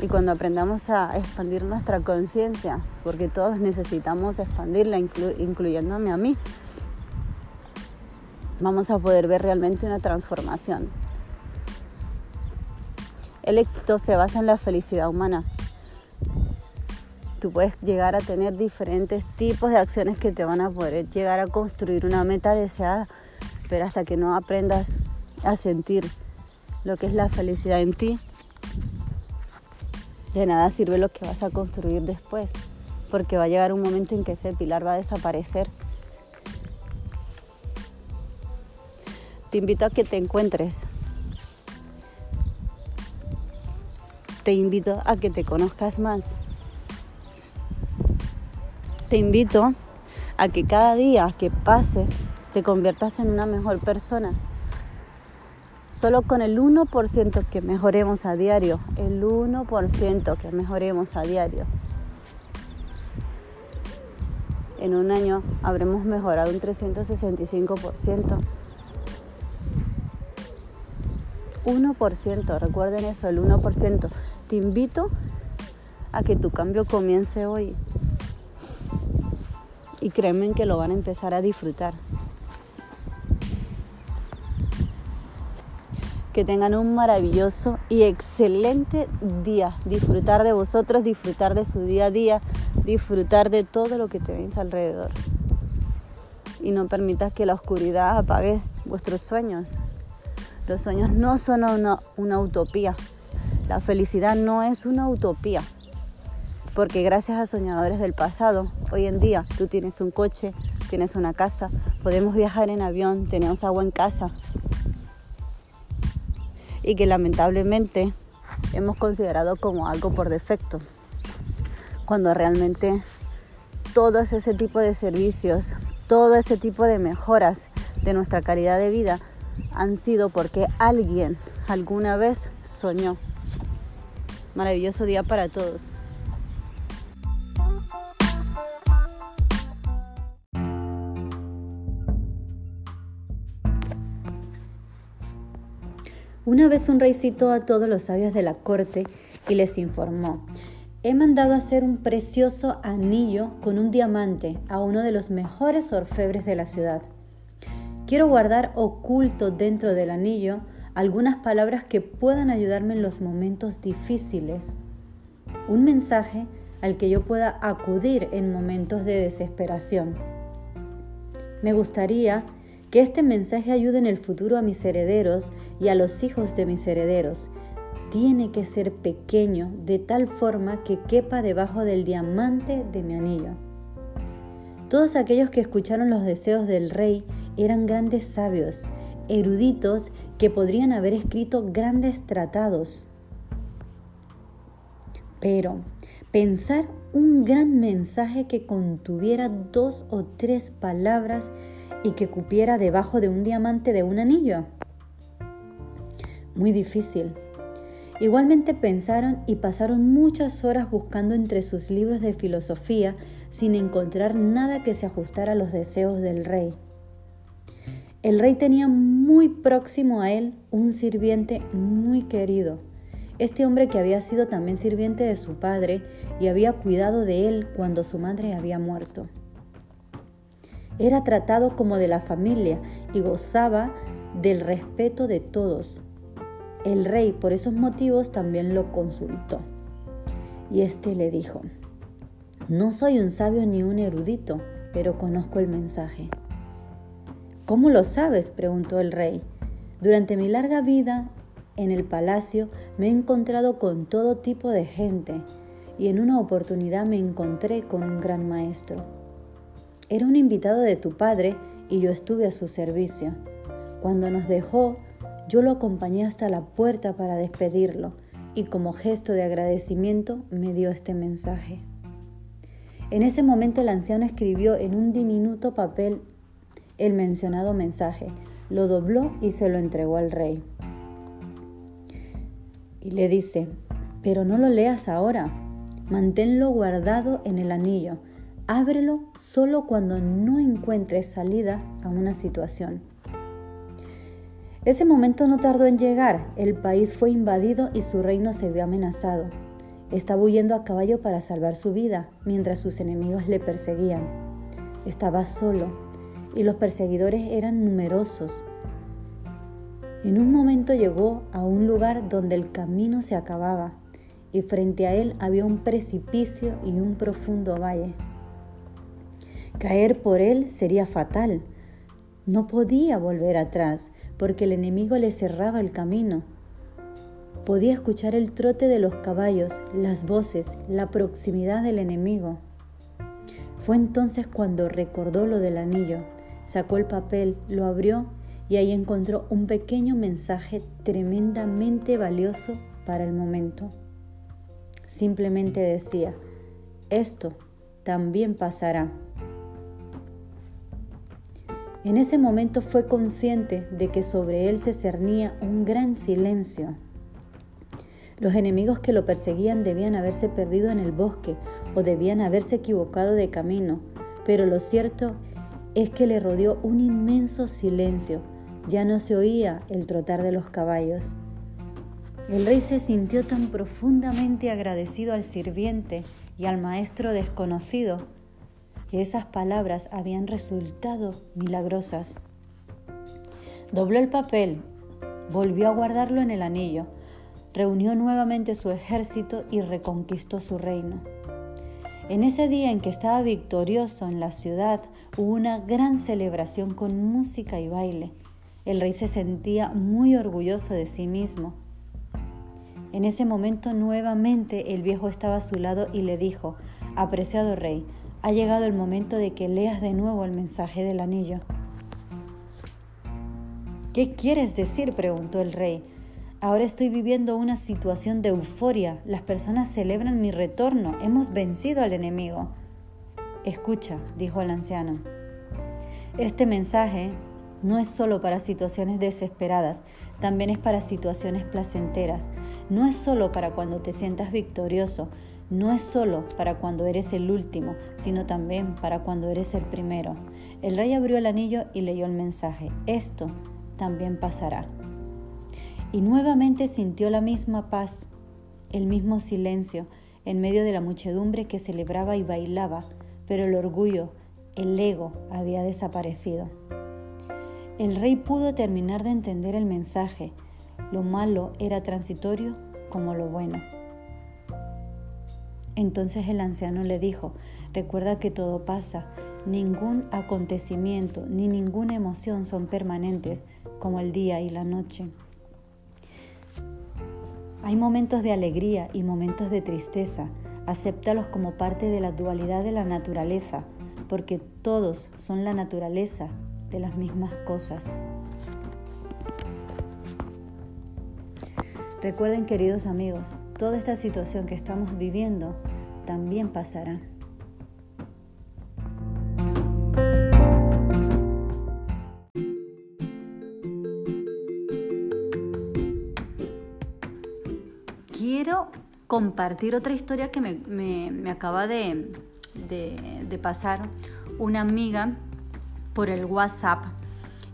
Speaker 1: Y cuando aprendamos a expandir nuestra conciencia, porque todos necesitamos expandirla, incluyéndome a mí, vamos a poder ver realmente una transformación. El éxito se basa en la felicidad humana. Tú puedes llegar a tener diferentes tipos de acciones que te van a poder llegar a construir una meta deseada, pero hasta que no aprendas a sentir lo que es la felicidad en ti, de nada sirve lo que vas a construir después, porque va a llegar un momento en que ese pilar va a desaparecer. Te invito a que te encuentres. Te invito a que te conozcas más. Te invito a que cada día que pase te conviertas en una mejor persona. Solo con el 1% que mejoremos a diario, el 1% que mejoremos a diario, en un año habremos mejorado un 365%. 1%, recuerden eso, el 1%. Te invito a que tu cambio comience hoy. Y créeme que lo van a empezar a disfrutar. que tengan un maravilloso y excelente día. Disfrutar de vosotros, disfrutar de su día a día, disfrutar de todo lo que tenéis alrededor. Y no permitas que la oscuridad apague vuestros sueños. Los sueños no son una, una utopía. La felicidad no es una utopía. Porque gracias a soñadores del pasado, hoy en día tú tienes un coche, tienes una casa, podemos viajar en avión, tenemos agua en casa, y que lamentablemente hemos considerado como algo por defecto, cuando realmente todo ese tipo de servicios, todo ese tipo de mejoras de nuestra calidad de vida han sido porque alguien alguna vez soñó. Maravilloso día para todos. Una vez un rey citó a todos los sabios de la corte y les informó, he mandado hacer un precioso anillo con un diamante a uno de los mejores orfebres de la ciudad. Quiero guardar oculto dentro del anillo algunas palabras que puedan ayudarme en los momentos difíciles, un mensaje al que yo pueda acudir en momentos de desesperación. Me gustaría que este mensaje ayude en el futuro a mis herederos y a los hijos de mis herederos. Tiene que ser pequeño de tal forma que quepa debajo del diamante de mi anillo. Todos aquellos que escucharon los deseos del rey eran grandes sabios, eruditos que podrían haber escrito grandes tratados. Pero pensar un gran mensaje que contuviera dos o tres palabras y que cupiera debajo de un diamante de un anillo. Muy difícil. Igualmente pensaron y pasaron muchas horas buscando entre sus libros de filosofía sin encontrar nada que se ajustara a los deseos del rey. El rey tenía muy próximo a él un sirviente muy querido, este hombre que había sido también sirviente de su padre y había cuidado de él cuando su madre había muerto. Era tratado como de la familia y gozaba del respeto de todos. El rey por esos motivos también lo consultó. Y éste le dijo, no soy un sabio ni un erudito, pero conozco el mensaje. ¿Cómo lo sabes? preguntó el rey. Durante mi larga vida en el palacio me he encontrado con todo tipo de gente y en una oportunidad me encontré con un gran maestro. Era un invitado de tu padre y yo estuve a su servicio. Cuando nos dejó, yo lo acompañé hasta la puerta para despedirlo y como gesto de agradecimiento me dio este mensaje. En ese momento el anciano escribió en un diminuto papel el mencionado mensaje, lo dobló y se lo entregó al rey. Y le dice, pero no lo leas ahora, manténlo guardado en el anillo, ábrelo solo cuando no encuentres salida a una situación. Ese momento no tardó en llegar, el país fue invadido y su reino se vio amenazado. Estaba huyendo a caballo para salvar su vida, mientras sus enemigos le perseguían. Estaba solo y los perseguidores eran numerosos. En un momento llegó a un lugar donde el camino se acababa y frente a él había un precipicio y un profundo valle. Caer por él sería fatal. No podía volver atrás porque el enemigo le cerraba el camino. Podía escuchar el trote de los caballos, las voces, la proximidad del enemigo. Fue entonces cuando recordó lo del anillo, sacó el papel, lo abrió y ahí encontró un pequeño mensaje tremendamente valioso para el momento. Simplemente decía, esto también pasará. En ese momento fue consciente de que sobre él se cernía un gran silencio. Los enemigos que lo perseguían debían haberse perdido en el bosque o debían haberse equivocado de camino, pero lo cierto es que le rodeó un inmenso silencio. Ya no se oía el trotar de los caballos. El rey se sintió tan profundamente agradecido al sirviente y al maestro desconocido que esas palabras habían resultado milagrosas. Dobló el papel, volvió a guardarlo en el anillo, reunió nuevamente su ejército y reconquistó su reino. En ese día en que estaba victorioso en la ciudad hubo una gran celebración con música y baile. El rey se sentía muy orgulloso de sí mismo. En ese momento nuevamente el viejo estaba a su lado y le dijo, Apreciado rey, ha llegado el momento de que leas de nuevo el mensaje del anillo. ¿Qué quieres decir? preguntó el rey. Ahora estoy viviendo una situación de euforia. Las personas celebran mi retorno. Hemos vencido al enemigo. Escucha, dijo el anciano. Este mensaje no es solo para situaciones desesperadas, también es para situaciones placenteras. No es solo para cuando te sientas victorioso, no es solo para cuando eres el último, sino también para cuando eres el primero. El rey abrió el anillo y leyó el mensaje. Esto también pasará. Y nuevamente sintió la misma paz, el mismo silencio, en medio de la muchedumbre que celebraba y bailaba, pero el orgullo, el ego había desaparecido. El rey pudo terminar de entender el mensaje. Lo malo era transitorio como lo bueno. Entonces el anciano le dijo, recuerda que todo pasa, ningún acontecimiento ni ninguna emoción son permanentes como el día y la noche. Hay momentos de alegría y momentos de tristeza, acéptalos como parte de la dualidad de la naturaleza, porque todos son la naturaleza de las mismas cosas. Recuerden queridos amigos, toda esta situación que estamos viviendo también pasará. Compartir otra historia que me, acaba de, de pasar una amiga por el WhatsApp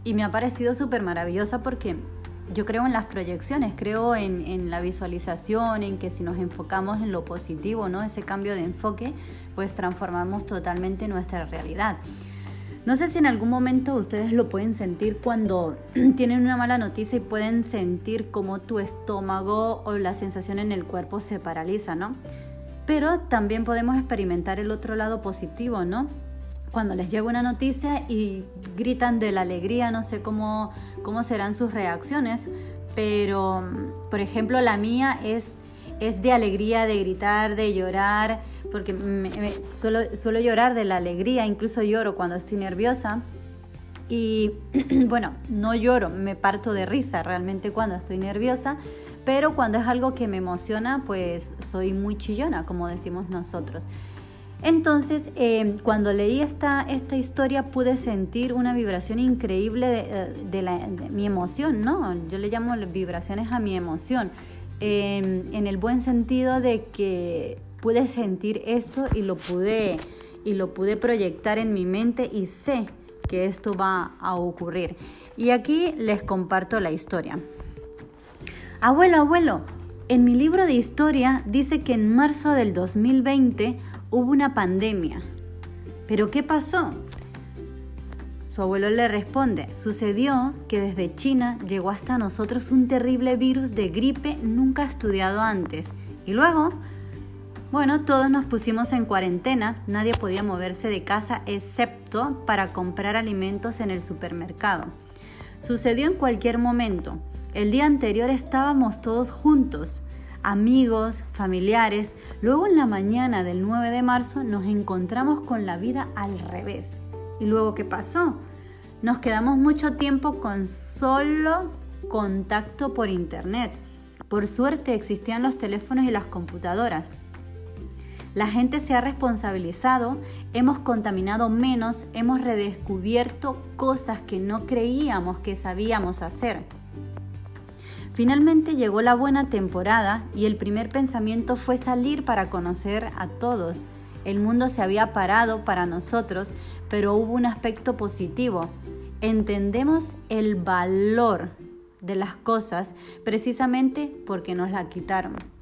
Speaker 1: y me ha parecido súper maravillosa porque yo creo en las proyecciones, creo en, la visualización, en que si nos enfocamos en lo positivo, ¿no? Ese cambio de enfoque, pues transformamos totalmente nuestra realidad. No sé si en algún momento ustedes lo pueden sentir cuando tienen una mala noticia y pueden sentir como tu estómago o la sensación en el cuerpo se paraliza, ¿no? Pero también podemos experimentar el otro lado positivo, ¿no? cuando les llega una noticia y gritan de la alegría, no sé cómo, cómo serán sus reacciones, pero por ejemplo la mía es es de alegría, de gritar, de llorar, porque suelo, llorar de la alegría, incluso lloro cuando estoy nerviosa. Y bueno, no lloro, me parto de risa realmente cuando estoy nerviosa, pero cuando es algo que me emociona, pues soy muy chillona, como decimos nosotros. Entonces, eh, cuando leí esta, esta historia pude sentir una vibración increíble de, eh, mi emoción, ¿no? Yo le llamo vibraciones a mi emoción, en el buen sentido de que pude sentir esto y lo pude, y lo pude proyectar en mi mente y sé que esto va a ocurrir. Y aquí les comparto la historia. Abuelo, abuelo, en mi libro de historia dice que en marzo del 2020 hubo una pandemia. ¿Pero qué pasó? Su abuelo le responde, sucedió que desde China llegó hasta nosotros un terrible virus de gripe nunca estudiado antes. Y luego, bueno, todos nos pusimos en cuarentena, nadie podía moverse de casa excepto para comprar alimentos en el supermercado. Sucedió en cualquier momento. El día anterior estábamos todos juntos, amigos, familiares. Luego en la mañana del 9 de marzo nos encontramos con la vida al revés. ¿Y luego qué pasó? Nos quedamos mucho tiempo con solo contacto por internet. Por suerte existían los teléfonos y las computadoras. La gente se ha responsabilizado, hemos contaminado menos, hemos redescubierto cosas que no creíamos que sabíamos hacer. Finalmente llegó la buena temporada y el primer pensamiento fue salir para conocer a todos. El mundo se había parado para nosotros, pero hubo un aspecto positivo. Entendemos el valor de las cosas precisamente porque nos la quitaron.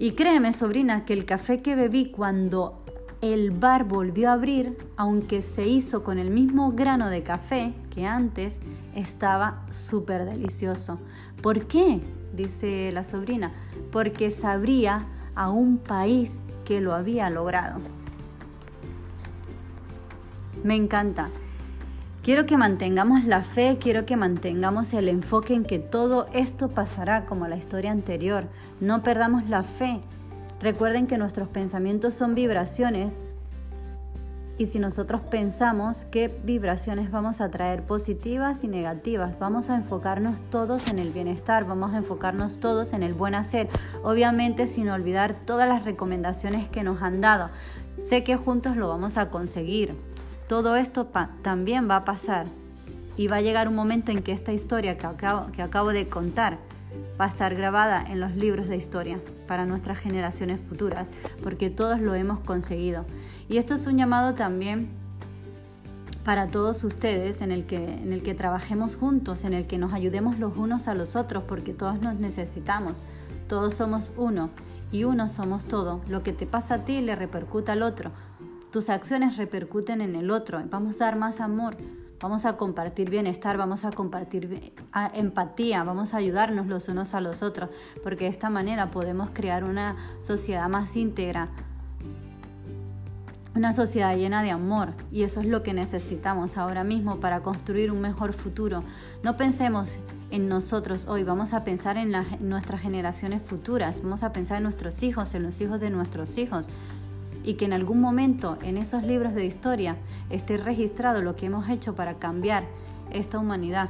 Speaker 1: Y créeme, sobrina, que el café que bebí cuando el bar volvió a abrir, aunque se hizo con el mismo grano de café que antes, estaba súper delicioso. ¿Por qué? dice la sobrina. Porque sabría a un país que lo había logrado. Me encanta. Quiero que mantengamos la fe, quiero que mantengamos el enfoque en que todo esto pasará como la historia anterior. No perdamos la fe. Recuerden que nuestros pensamientos son vibraciones y si nosotros pensamos qué vibraciones vamos a traer positivas y negativas, vamos a enfocarnos todos en el bienestar, vamos a enfocarnos todos en el buen hacer, obviamente sin olvidar todas las recomendaciones que nos han dado. Sé que juntos lo vamos a conseguir. Todo esto también va a pasar y va a llegar un momento en que esta historia que acabo, de contar va a estar grabada en los libros de historia para nuestras generaciones futuras, porque todos lo hemos conseguido. Y esto es un llamado también para todos ustedes en el, que, en el que trabajemos juntos, en el que nos ayudemos los unos a los otros, porque todos nos necesitamos, todos somos uno y uno somos todo. Lo que te pasa a ti le repercuta al otro. Tus acciones repercuten en el otro. Vamos a dar más amor, vamos a compartir bienestar, vamos a compartir empatía, vamos a ayudarnos los unos a los otros, porque de esta manera podemos crear una sociedad más íntegra, una sociedad llena de amor y eso es lo que necesitamos ahora mismo para construir un mejor futuro. No pensemos en nosotros hoy, vamos a pensar en, nuestras generaciones futuras, vamos a pensar en nuestros hijos, en los hijos de nuestros hijos, y que en algún momento en esos libros de historia esté registrado lo que hemos hecho para cambiar esta humanidad.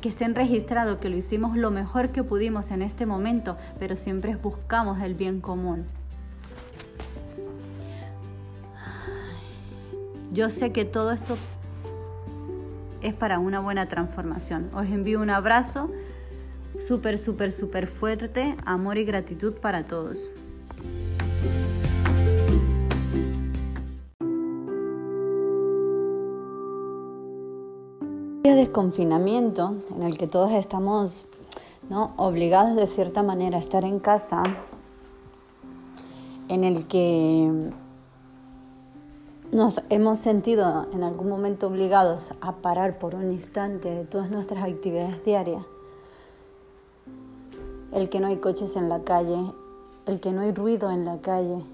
Speaker 1: Que estén registrado que lo hicimos lo mejor que pudimos en este momento, pero siempre buscamos el bien común. Yo sé que todo esto es para una buena transformación. Os envío un abrazo súper, súper, súper fuerte, amor y gratitud para todos. De desconfinamiento en el que todos estamos ¿no? obligados de cierta manera a estar en casa, en el que nos hemos sentido en algún momento obligados a parar por un instante de todas nuestras actividades diarias, el que no hay coches en la calle, el que no hay ruido en la calle,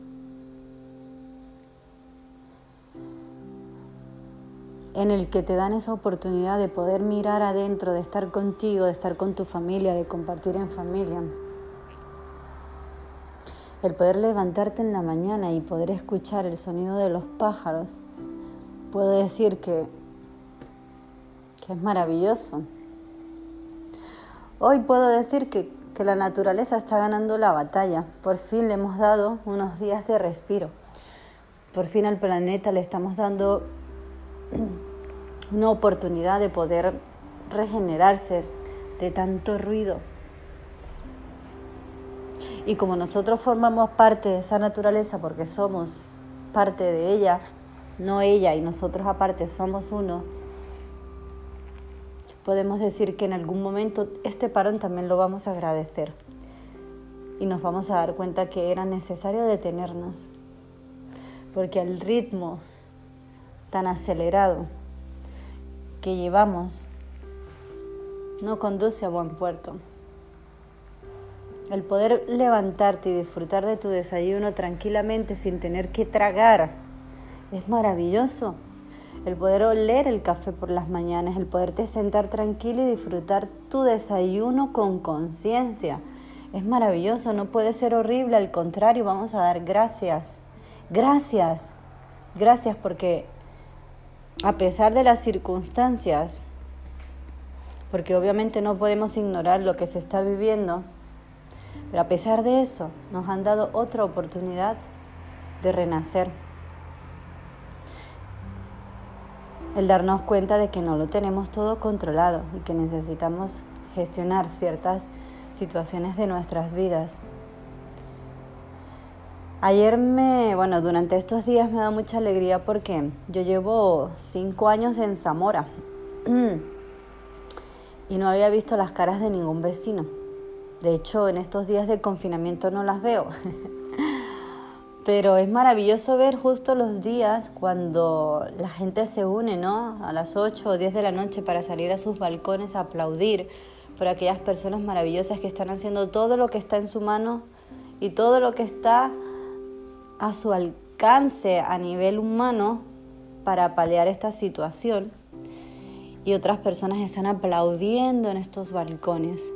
Speaker 1: en el que te dan esa oportunidad de poder mirar adentro, de estar contigo, de estar con tu familia, de compartir en familia. El poder levantarte en la mañana y poder escuchar el sonido de los pájaros, puedo decir que, que es maravilloso. Hoy puedo decir que, que la naturaleza está ganando la batalla. Por fin le hemos dado unos días de respiro. Por fin al planeta le estamos dando una oportunidad de poder regenerarse de tanto ruido, y como nosotros formamos parte de esa naturaleza porque somos parte de ella, no ella y nosotros aparte somos uno, podemos decir que en algún momento este parón también lo vamos a agradecer. Y nos vamos a dar cuenta que era necesario detenernos, porque el ritmo tan acelerado que llevamos no conduce a buen puerto. El poder levantarte y disfrutar de tu desayuno tranquilamente sin tener que tragar es maravilloso. El poder oler el café por las mañanas, el poderte sentar tranquilo y disfrutar tu desayuno con conciencia. Es maravilloso, no puede ser horrible, al contrario, vamos a dar gracias. Gracias, gracias porque a pesar de las circunstancias, porque obviamente no podemos ignorar lo que se está viviendo, pero a pesar de eso, nos han dado otra oportunidad de renacer. El darnos cuenta de que no lo tenemos todo controlado y que necesitamos gestionar ciertas situaciones de nuestras vidas. Ayer me, bueno, durante estos días me da mucha alegría porque yo llevo cinco años en Zamora y no había visto las caras de ningún vecino. De hecho, en estos días de confinamiento no las veo. Pero es maravilloso ver justo los días cuando la gente se une, ¿no? A las 8 o 10 de la noche para salir a sus balcones a aplaudir por aquellas personas maravillosas que están haciendo todo lo que está en su mano y todo lo que está a su alcance a nivel humano para paliar esta situación. Y otras personas están aplaudiendo en estos balcones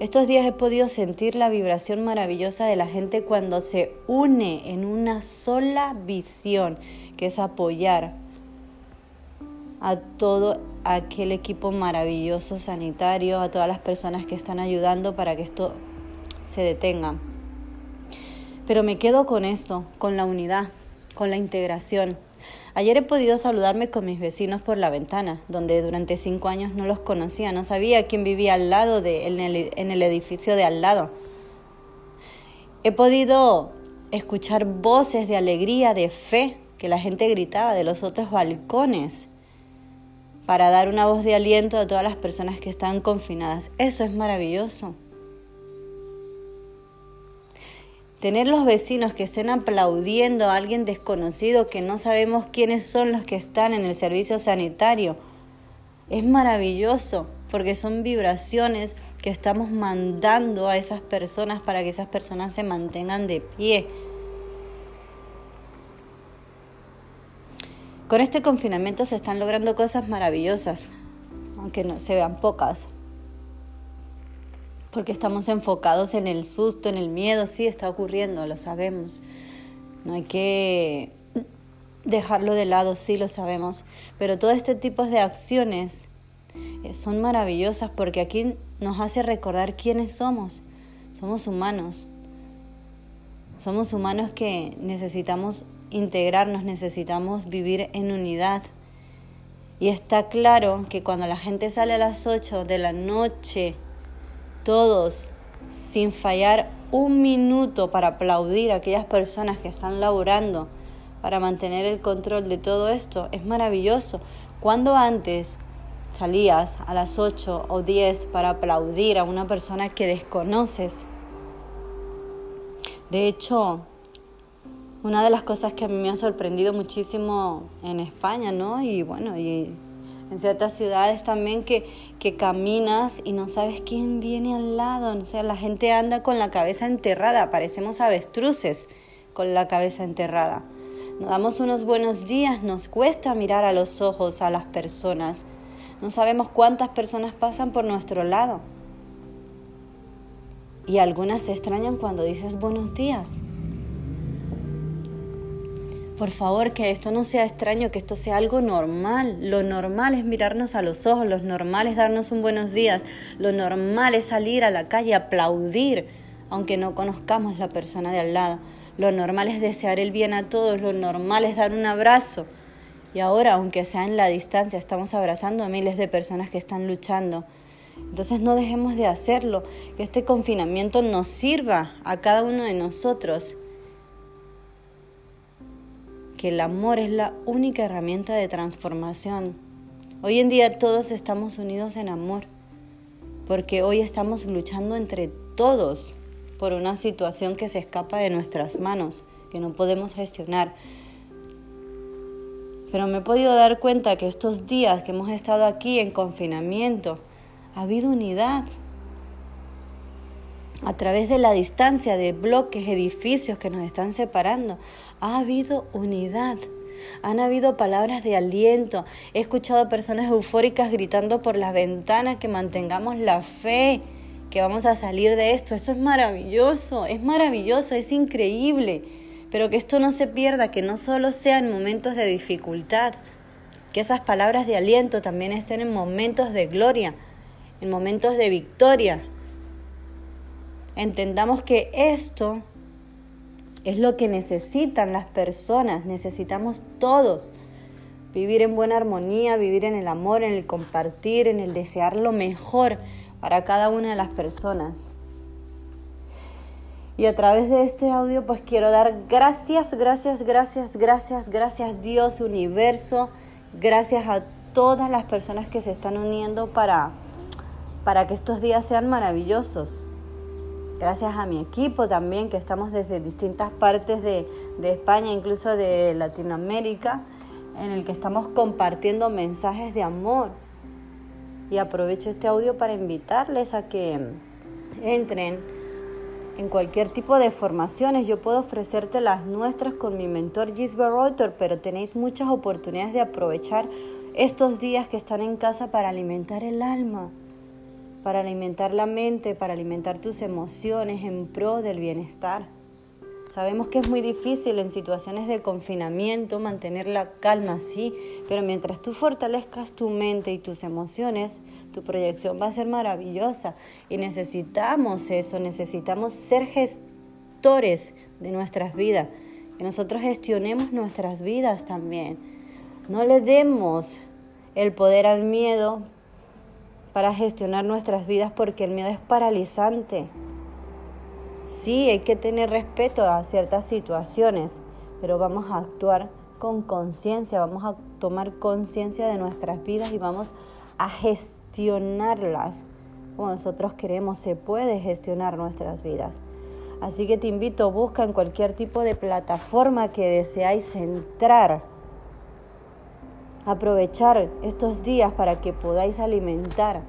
Speaker 1: estos días he podido sentir la vibración maravillosa de la gente cuando se une en una sola visión, que es apoyar a todo aquel equipo maravilloso sanitario, a todas las personas que están ayudando para que esto se detenga. Pero me quedo con esto, con la unidad, con la integración. Ayer he podido saludarme con mis vecinos por la ventana, donde durante cinco años no los conocía, no sabía quién vivía al lado de, en, el, en el edificio de al lado. He podido escuchar voces de alegría, de fe, que la gente gritaba de los otros balcones para dar una voz de aliento a todas las personas que están confinadas. Eso es maravilloso. Tener los vecinos que estén aplaudiendo a alguien desconocido que no sabemos quiénes son los que están en el servicio sanitario es maravilloso porque son vibraciones que estamos mandando a esas personas para que esas personas se mantengan de pie. Con este confinamiento se están logrando cosas maravillosas, aunque no se vean pocas porque estamos enfocados en el susto, en el miedo, sí está ocurriendo, lo sabemos. No hay que dejarlo de lado, sí lo sabemos, pero todo este tipo de acciones eh, son maravillosas porque aquí nos hace recordar quiénes somos. Somos humanos. Somos humanos que necesitamos integrarnos, necesitamos vivir en unidad. Y está claro que cuando la gente sale a las 8 de la noche todos, sin fallar un minuto para aplaudir a aquellas personas que están laborando para mantener el control de todo esto, es maravilloso. Cuando antes salías a las 8 o 10 para aplaudir a una persona que desconoces, de hecho, una de las cosas que a mí me ha sorprendido muchísimo en España, ¿no? Y bueno, y en ciertas ciudades también que, que caminas y no sabes quién viene al lado. O sea, la gente anda con la cabeza enterrada, parecemos avestruces con la cabeza enterrada. Nos damos unos buenos días, nos cuesta mirar a los ojos a las personas. No sabemos cuántas personas pasan por nuestro lado. Y algunas se extrañan cuando dices buenos días. Por favor, que esto no sea extraño, que esto sea algo normal. Lo normal es mirarnos a los ojos, lo normal es darnos un buenos días, lo normal es salir a la calle, aplaudir, aunque no conozcamos la persona de al lado. Lo normal es desear el bien a todos, lo normal es dar un abrazo. Y ahora, aunque sea en la distancia, estamos abrazando a miles de personas que están luchando. Entonces no dejemos de hacerlo, que este confinamiento nos sirva a cada uno de nosotros que el amor es la única herramienta de transformación. Hoy en día todos estamos unidos en amor, porque hoy estamos luchando entre todos por una situación que se escapa de nuestras manos, que no podemos gestionar. Pero me he podido dar cuenta que estos días que hemos estado aquí en confinamiento, ha habido unidad. A través de la distancia de bloques, edificios que nos están separando, ha habido unidad. Han habido palabras de aliento. He escuchado personas eufóricas gritando por las ventanas que mantengamos la fe, que vamos a salir de esto. Eso es maravilloso, es maravilloso, es increíble. Pero que esto no se pierda, que no solo sea en momentos de dificultad, que esas palabras de aliento también estén en momentos de gloria, en momentos de victoria. Entendamos que esto es lo que necesitan las personas, necesitamos todos. Vivir en buena armonía, vivir en el amor, en el compartir, en el desear lo mejor para cada una de las personas. Y a través de este audio pues quiero dar gracias, gracias, gracias, gracias, gracias Dios, universo, gracias a todas las personas que se están uniendo para, para que estos días sean maravillosos gracias a mi equipo también, que estamos desde distintas partes de, España, incluso de Latinoamérica, en el que estamos compartiendo mensajes de amor. Y aprovecho este audio para invitarles a que entren en cualquier tipo de formaciones. Yo puedo ofrecerte las nuestras con mi mentor Gisbert Reuter, pero tenéis muchas oportunidades de aprovechar estos días que están en casa para alimentar el alma para alimentar la mente, para alimentar tus emociones en pro del bienestar. Sabemos que es muy difícil en situaciones de confinamiento mantener la calma, sí, pero mientras tú fortalezcas tu mente y tus emociones, tu proyección va a ser maravillosa. Y necesitamos eso, necesitamos ser gestores de nuestras vidas, que nosotros gestionemos nuestras vidas también. No le demos el poder al miedo para gestionar nuestras vidas porque el miedo es paralizante. Sí, hay que tener respeto a ciertas situaciones, pero vamos a actuar con conciencia, vamos a tomar conciencia de nuestras vidas y vamos a gestionarlas como nosotros queremos. Se puede gestionar nuestras vidas. Así que te invito, busca en cualquier tipo de plataforma que deseáis entrar aprovechar estos días para que podáis alimentar.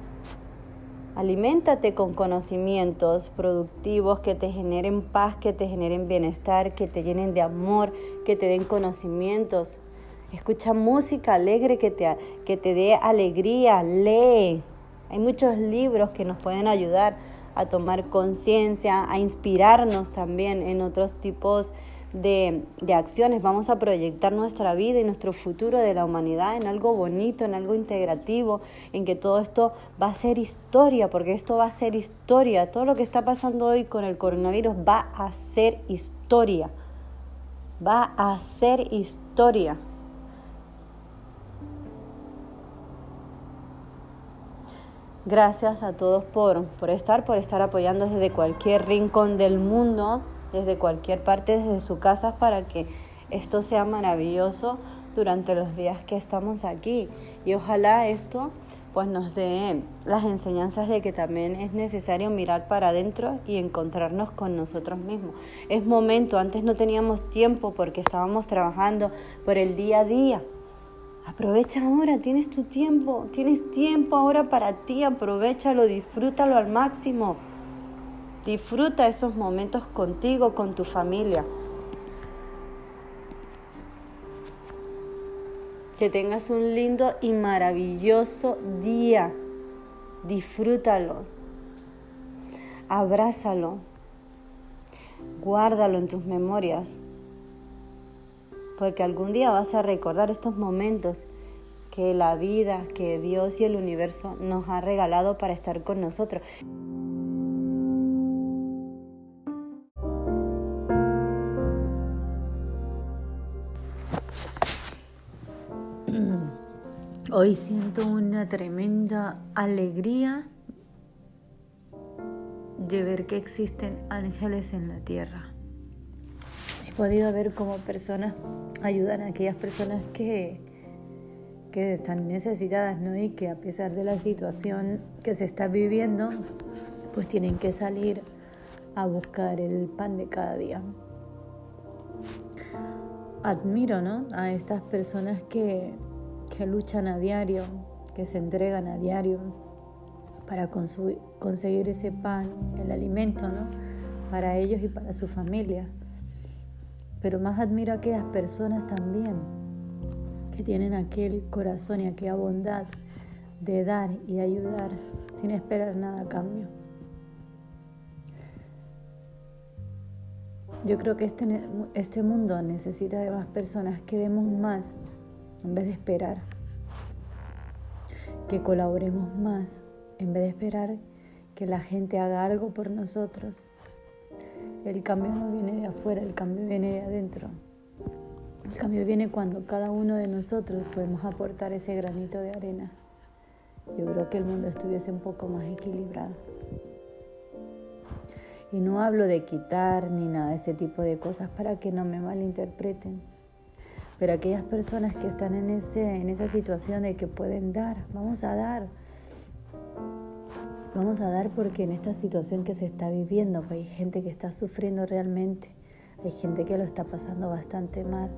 Speaker 1: Aliméntate con conocimientos productivos que te generen paz, que te generen bienestar, que te llenen de amor, que te den conocimientos. Escucha música alegre que te, que te dé alegría, lee. Hay muchos libros que nos pueden ayudar a tomar conciencia, a inspirarnos también en otros tipos de de, acciones, vamos a proyectar nuestra vida y nuestro futuro de la humanidad en algo bonito, en algo integrativo, en que todo esto va a ser historia, porque esto va a ser historia. Todo lo que está pasando hoy con el coronavirus va a ser historia. Va a ser historia. Gracias a todos por, por estar, por estar apoyando desde cualquier rincón del mundo desde cualquier parte, desde su casa, para que esto sea maravilloso durante los días que estamos aquí. Y ojalá esto pues nos dé las enseñanzas de que también es necesario mirar para adentro y encontrarnos con nosotros mismos. Es momento, antes no teníamos tiempo porque estábamos trabajando por el día a día. Aprovecha ahora, tienes tu tiempo, tienes tiempo ahora para ti, aprovechalo, disfrútalo al máximo. Disfruta esos momentos contigo, con tu familia. Que tengas un lindo y maravilloso día. Disfrútalo. Abrázalo. Guárdalo en tus memorias. porque algún día vas a recordar estos momentos que la vida, que Dios y el universo nos ha regalado para estar con nosotros. Hoy siento una tremenda alegría de ver que existen ángeles en la tierra. He podido ver cómo personas ayudan a aquellas personas que, que están necesitadas ¿no? y que a pesar de la situación que se está viviendo, pues tienen que salir a buscar el pan de cada día. Admiro ¿no? a estas personas que, que luchan a diario, que se entregan a diario para conseguir ese pan, el alimento, ¿no? Para ellos y para su familia. Pero más admiro a aquellas personas también que tienen aquel corazón y aquella bondad de dar y ayudar sin esperar nada a cambio. Yo creo que este, este mundo necesita de más personas que demos más en vez de esperar, que colaboremos más en vez de esperar que la gente haga algo por nosotros. El cambio no viene de afuera, el cambio viene de adentro. El cambio viene cuando cada uno de nosotros podemos aportar ese granito de arena. Yo creo que el mundo estuviese un poco más equilibrado. Y no hablo de quitar ni nada de ese tipo de cosas para que no me malinterpreten. Pero aquellas personas que están en, ese, en esa situación de que pueden dar, vamos a dar. Vamos a dar porque en esta situación que se está viviendo, pues hay gente que está sufriendo realmente, hay gente que lo está pasando bastante mal.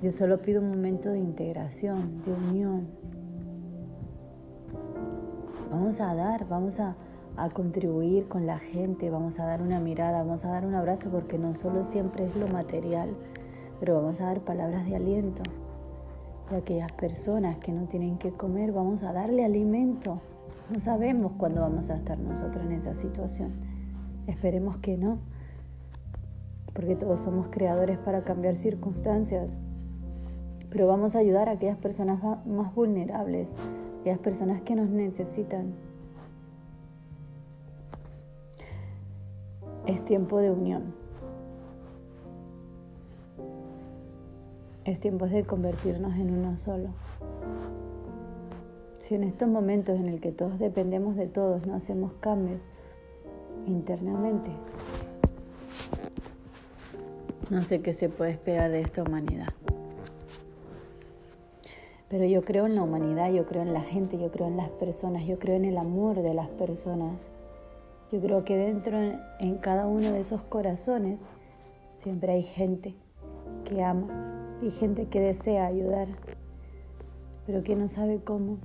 Speaker 1: Yo solo pido un momento de integración, de unión. Vamos a dar, vamos a, contribuir con la gente, vamos a dar una mirada, vamos a dar un abrazo, porque no solo siempre es lo material, pero vamos a dar palabras de aliento. Y a aquellas personas que no tienen que comer, vamos a darle alimento. No sabemos cuándo vamos a estar nosotros en esa situación. Esperemos que no, porque todos somos creadores para cambiar circunstancias. Pero vamos a ayudar a aquellas personas más vulnerables, aquellas personas que nos necesitan. Es tiempo de unión. Es tiempo de convertirnos en uno solo. Si en estos momentos en el que todos dependemos de todos no hacemos cambios internamente, no sé qué se puede esperar de esta humanidad. Pero yo creo en la humanidad, yo creo en la gente, yo creo en las personas, yo creo en el amor de las personas. Yo creo que dentro en cada uno de esos corazones siempre hay gente que ama y gente que desea ayudar, pero que no sabe cómo.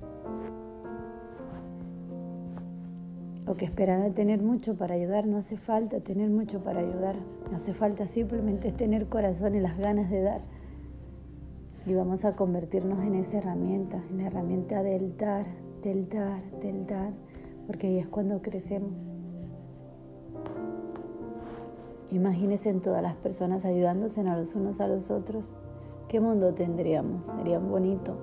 Speaker 1: O que esperan a tener mucho para ayudar. No hace falta tener mucho para ayudar. Hace falta simplemente tener corazón y las ganas de dar. Y vamos a convertirnos en esa herramienta, en la herramienta del dar, del dar, del dar, porque ahí es cuando crecemos. Imagínense en todas las personas ayudándose a los unos a los otros. ¿Qué mundo tendríamos? Sería bonito.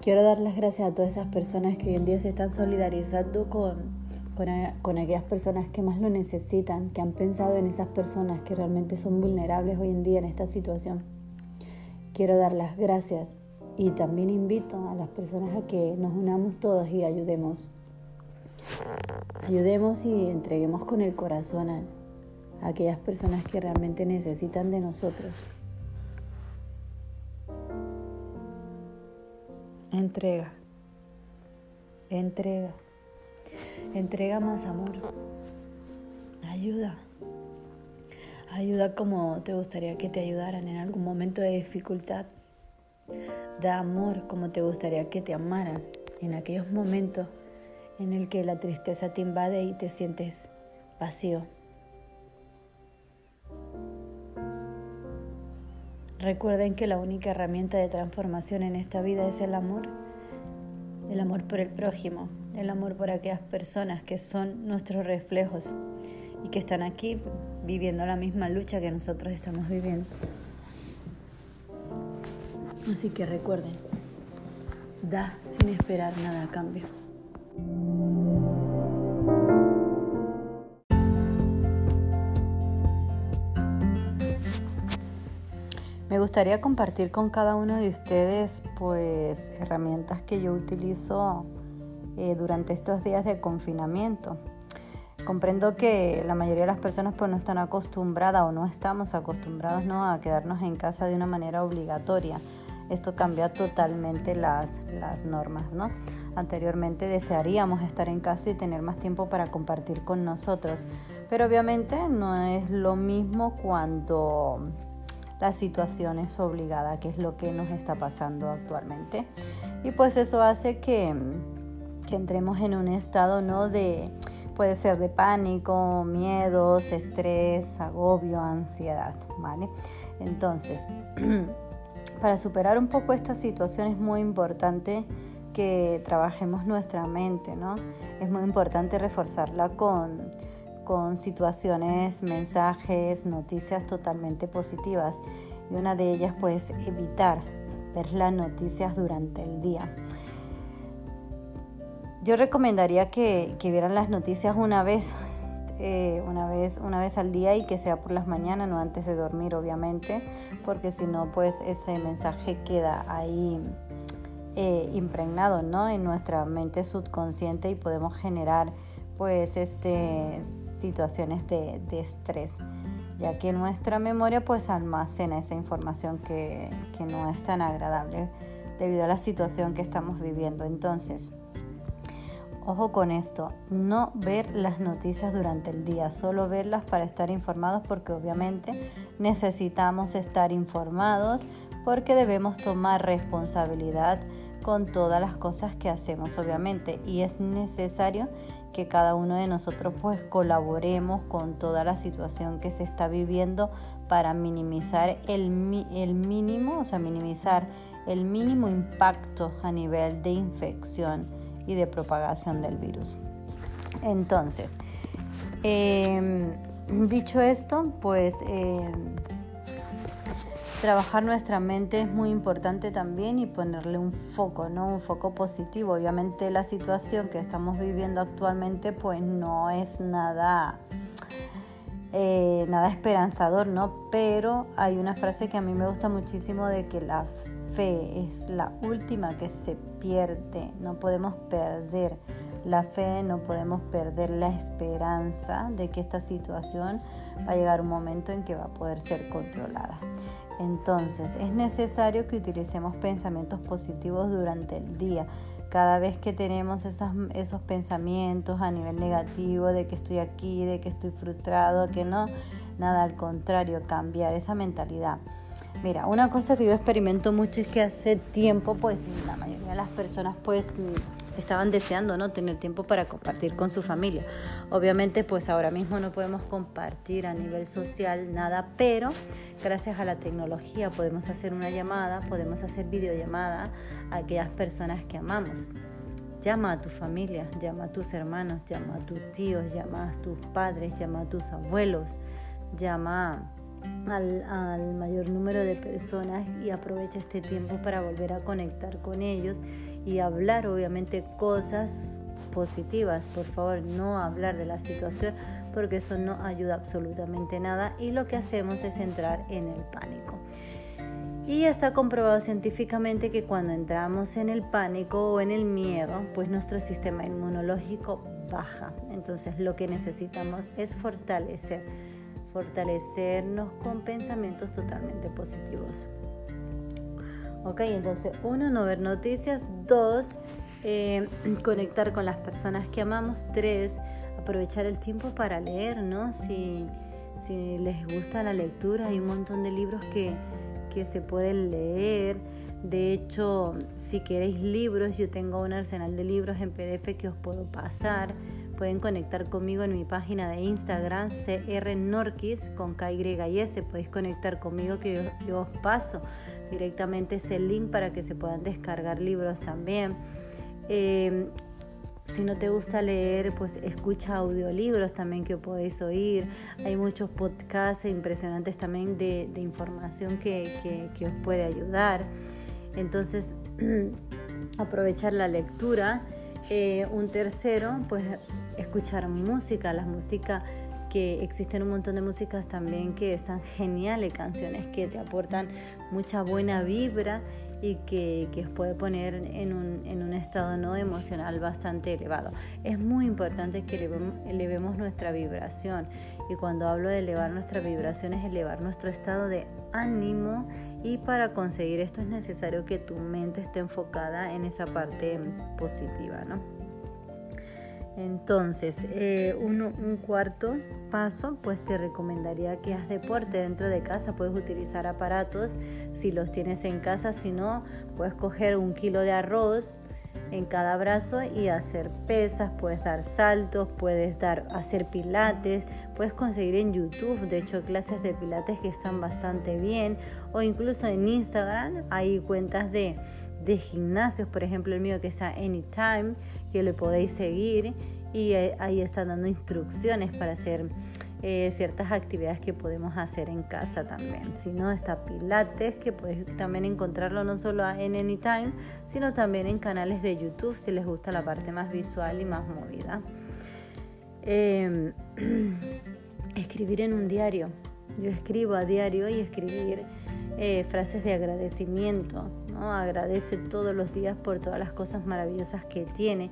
Speaker 1: Quiero dar las gracias a todas esas personas que hoy en día se están solidarizando con, con, aquellas personas que más lo necesitan, que han pensado en esas personas que realmente son vulnerables hoy en día en esta situación. Quiero dar las gracias y también invito a las personas a que nos unamos todos y ayudemos. Ayudemos y entreguemos con el corazón a, aquellas personas que realmente necesitan de nosotros. Entrega. Entrega. Entrega más amor. Ayuda. Ayuda como te gustaría que te ayudaran en algún momento de dificultad. Da amor como te gustaría que te amaran en aquellos momentos en el que la tristeza te invade y te sientes vacío. Recuerden que la única herramienta de transformación en esta vida es el amor, el amor por el prójimo, el amor por aquellas personas que son nuestros reflejos y que están aquí viviendo la misma lucha que nosotros estamos viviendo. Así que recuerden, da sin esperar nada a cambio. Me gustaría compartir con cada uno de ustedes pues herramientas que yo utilizo eh, durante estos días de confinamiento. Comprendo que la mayoría de las personas pues no están acostumbradas o no estamos acostumbrados ¿no? a quedarnos en casa de una manera obligatoria. Esto cambia totalmente las, las normas, ¿no? Anteriormente desearíamos estar en casa y tener más tiempo para compartir con nosotros, pero obviamente no es lo mismo cuando la situación es obligada, que es lo que nos está pasando actualmente. Y pues eso hace que, que entremos en un estado ¿no? de, puede ser de pánico, miedos, estrés, agobio, ansiedad, ¿vale? Entonces, para superar un poco esta situación es muy importante que trabajemos nuestra mente, ¿no? Es muy importante reforzarla con con situaciones, mensajes, noticias totalmente positivas y una de ellas pues evitar ver las noticias durante el día. Yo recomendaría que, vieran las noticias una vez, eh, una vez, una vez al día y que sea por las mañanas, no antes de dormir, obviamente, porque si no, pues ese mensaje queda ahí eh, impregnado, ¿no? En nuestra mente subconsciente y podemos generar pues este, situaciones de, estrés, ya que nuestra memoria pues almacena esa información que, que no es tan agradable debido a la situación que estamos viviendo. Entonces, ojo con esto, no ver las noticias durante el día, solo verlas para estar informados porque obviamente necesitamos estar informados porque debemos tomar responsabilidad con todas las cosas que hacemos obviamente. Y es necesario que cada uno de nosotros pues colaboremos con toda la situación que se está viviendo para minimizar el, el mínimo, o sea, minimizar el mínimo impacto a nivel de infección y de propagación del virus. Entonces, em, dicho esto, pues em, Trabajar nuestra mente es muy importante también y ponerle un foco, ¿no? Un foco positivo. Obviamente la situación que estamos viviendo actualmente pues no es nada, eh, nada esperanzador, ¿no? Pero hay una frase que a mí me gusta muchísimo de que la es la última que se pierde, no podemos perder la fe, no podemos perder la esperanza de que esta situación va a llegar un momento en que va a poder ser controlada. Entonces, es necesario que utilicemos pensamientos positivos durante el día. Cada vez que tenemos esos, pensamientos a nivel negativo de que estoy aquí, de que estoy frustrado, que no, nada, al contrario, cambiar esa mentalidad. Mira, una cosa que yo experimento mucho es que hace tiempo, pues la mayoría de las personas, pues estaban deseando no tener tiempo para compartir con su familia. Obviamente pues ahora mismo no podemos compartir a nivel social nada, pero gracias a la tecnología podemos hacer una llamada, podemos hacer videollamada a aquellas personas que amamos. Llama a tu familia, llama a tus hermanos, llama a tus tíos, llama a tus padres, llama a tus abuelos, llama al, al, mayor número de personas y aprovecha este tiempo para volver a conectar con ellos y hablar obviamente cosas positivas. Por favor, no hablar de la situación porque eso no ayuda absolutamente nada y lo que hacemos es entrar en el pánico. Y está comprobado científicamente que cuando entramos en el pánico o en el miedo, pues nuestro sistema inmunológico baja. Entonces lo que necesitamos es fortalecer, fortalecernos con pensamientos totalmente positivos. Ok, entonces uno, no ver noticias. Dos, eh, conectar con las personas que amamos. Tres, aprovechar el tiempo para leer, ¿no? Si, si les gusta la lectura, hay un montón de libros que, que se pueden leer. De hecho, si queréis libros, yo tengo un arsenal de libros en PDF que os puedo pasar pueden conectar conmigo en mi página de Instagram, crnorquis con KY y S. Podéis conectar conmigo que yo, os paso directamente ese link para que se puedan descargar libros también. Em, si no te gusta leer, pues escucha audiolibros también que podéis oír. Hay muchos podcasts impresionantes también de, información que, que, os puede ayudar. Entonces, aprovechar la lectura. Eh, un tercero, pues escuchar música, las músicas que existen un montón de músicas también que están geniales, canciones que te aportan mucha buena vibra y que, que puede poner en un, en un, estado no emocional bastante elevado. Es muy importante que elevemos nuestra vibración y cuando hablo de elevar nuestra vibración es elevar nuestro estado de ánimo y para conseguir esto es necesario que tu mente esté enfocada en esa parte positiva, ¿no? Entonces, eh, un cuarto paso, pues te recomendaría que hagas deporte dentro de casa. Puedes utilizar aparatos si los tienes en casa, si no, puedes coger un kilo de arroz en cada brazo y hacer pesas, puedes dar saltos, puedes dar, hacer pilates, puedes conseguir en YouTube, de hecho, clases de pilates que están bastante bien, o incluso en Instagram hay cuentas de, de gimnasios, por ejemplo el mío que está Anytime, que le podéis seguir y ahí están dando instrucciones para hacer eh, ciertas actividades que podemos hacer en casa también. Si no, está Pilates, que puedes también encontrarlo no solo en Anytime, sino también en canales de YouTube si les gusta la parte más visual y más movida. Em, escribir en un diario. Yo escribo a diario y escribir eh, frases de agradecimiento. ¿No? Agradece todos los días por todas las cosas maravillosas que tiene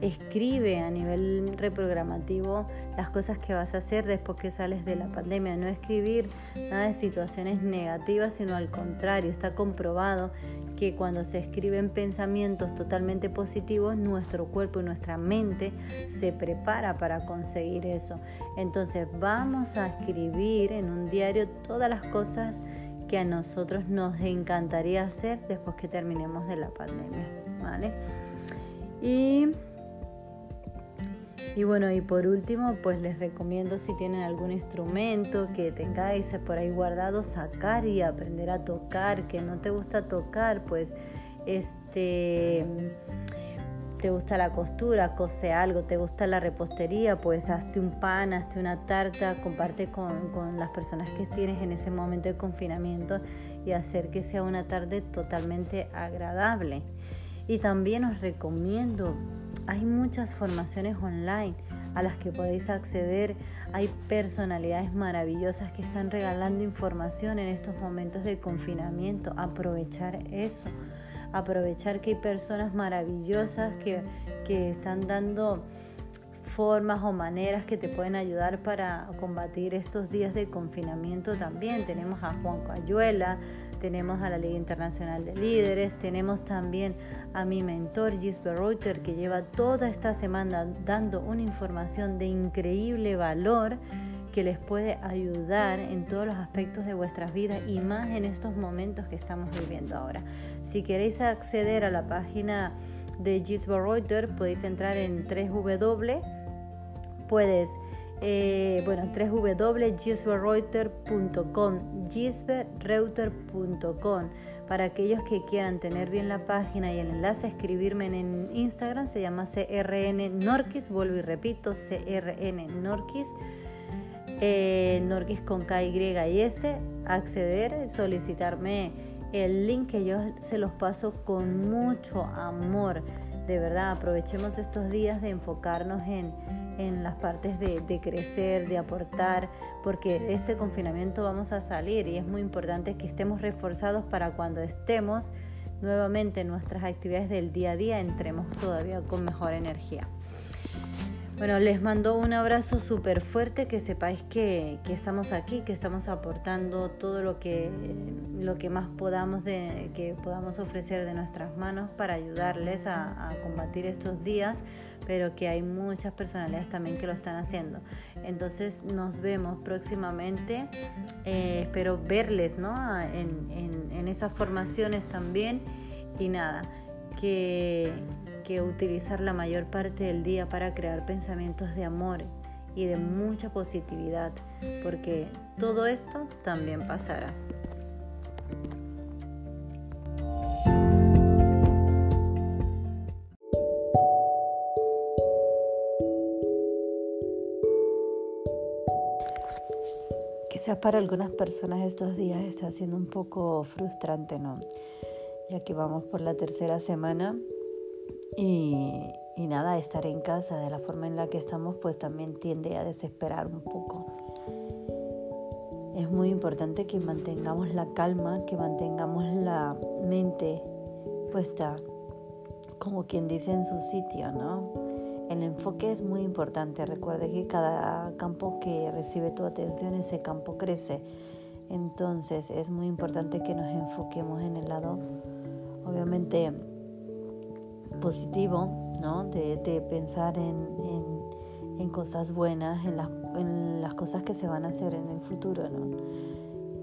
Speaker 1: escribe a nivel reprogramativo las cosas que vas a hacer después que sales de la pandemia. No escribir nada de situaciones negativas, sino al contrario, está comprobado que cuando se escriben pensamientos totalmente positivos, nuestro cuerpo y nuestra mente se prepara para conseguir eso. Entonces vamos a escribir en un diario todas las cosas que a nosotros nos encantaría hacer después que terminemos de la pandemia. ¿vale? Y y bueno, y por último, pues les recomiendo si tienen algún instrumento que tengáis por ahí guardado, sacar y aprender a tocar, que no te gusta tocar, pues este te gusta la costura, cose algo, te gusta la repostería, pues hazte un pan, hazte una tarta, comparte con, con, las personas que tienes en ese momento de confinamiento y hacer que sea una tarde totalmente agradable. Y también os recomiendo hay muchas formaciones online a las que podéis acceder. Hay personalidades maravillosas que están regalando información en estos momentos de confinamiento. Aprovechar eso. Aprovechar que hay personas maravillosas que, que están dando formas o maneras que te pueden ayudar para combatir estos días de confinamiento también. Tenemos a Juan Cayuela, tenemos a la Liga Internacional de Líderes, tenemos también a mi mentor Gisbert Reuter que lleva toda esta semana dando una información de increíble valor que les puede ayudar en todos los aspectos de vuestras vidas y más en estos momentos que estamos viviendo ahora. Si queréis acceder a la página de Gisbert Reuter podéis entrar en 3W, puedes eh, bueno, www.gisberreuter.com, gisberreuter.com. Para aquellos que quieran tener bien la página y el enlace, escribirme en Instagram, se llama CRN Norquis, vuelvo y repito, CRN Norquis, eh, Norquis con K, Y y S, acceder, solicitarme el link que yo se los paso con mucho amor. De verdad, aprovechemos estos días de enfocarnos en en las partes de, crecer, de aportar, porque este confinamiento vamos a salir y es muy importante que estemos reforzados para cuando estemos nuevamente en nuestras actividades del día a día entremos todavía con mejor energía. Bueno, les mando un abrazo súper fuerte, que sepáis que, estamos aquí, que estamos aportando todo lo que, lo que más podamos, de, que podamos ofrecer de nuestras manos para ayudarles a, combatir estos días, pero que hay muchas personalidades también que lo están haciendo. Entonces nos vemos próximamente, eh, espero verles ¿no? en, en esas formaciones también y nada, que que utilizar la mayor parte del día para crear pensamientos de amor y de mucha positividad, porque todo esto también pasará. Quizás para algunas personas estos días está siendo un poco frustrante, ¿no? Ya que vamos por la tercera semana y, y nada, estar en casa de la forma en la que estamos pues también tiende a desesperar un poco. Es muy importante que mantengamos la calma, que mantengamos la mente puesta, como quien dice, en su sitio, ¿no? El enfoque es muy importante. Recuerde que cada campo que recibe tu atención, ese campo crece. Entonces es muy importante que nos enfoquemos en el lado, obviamente, positivo, ¿no? de, pensar en, cosas buenas, en las, en las, cosas que se van a hacer en el futuro. ¿no?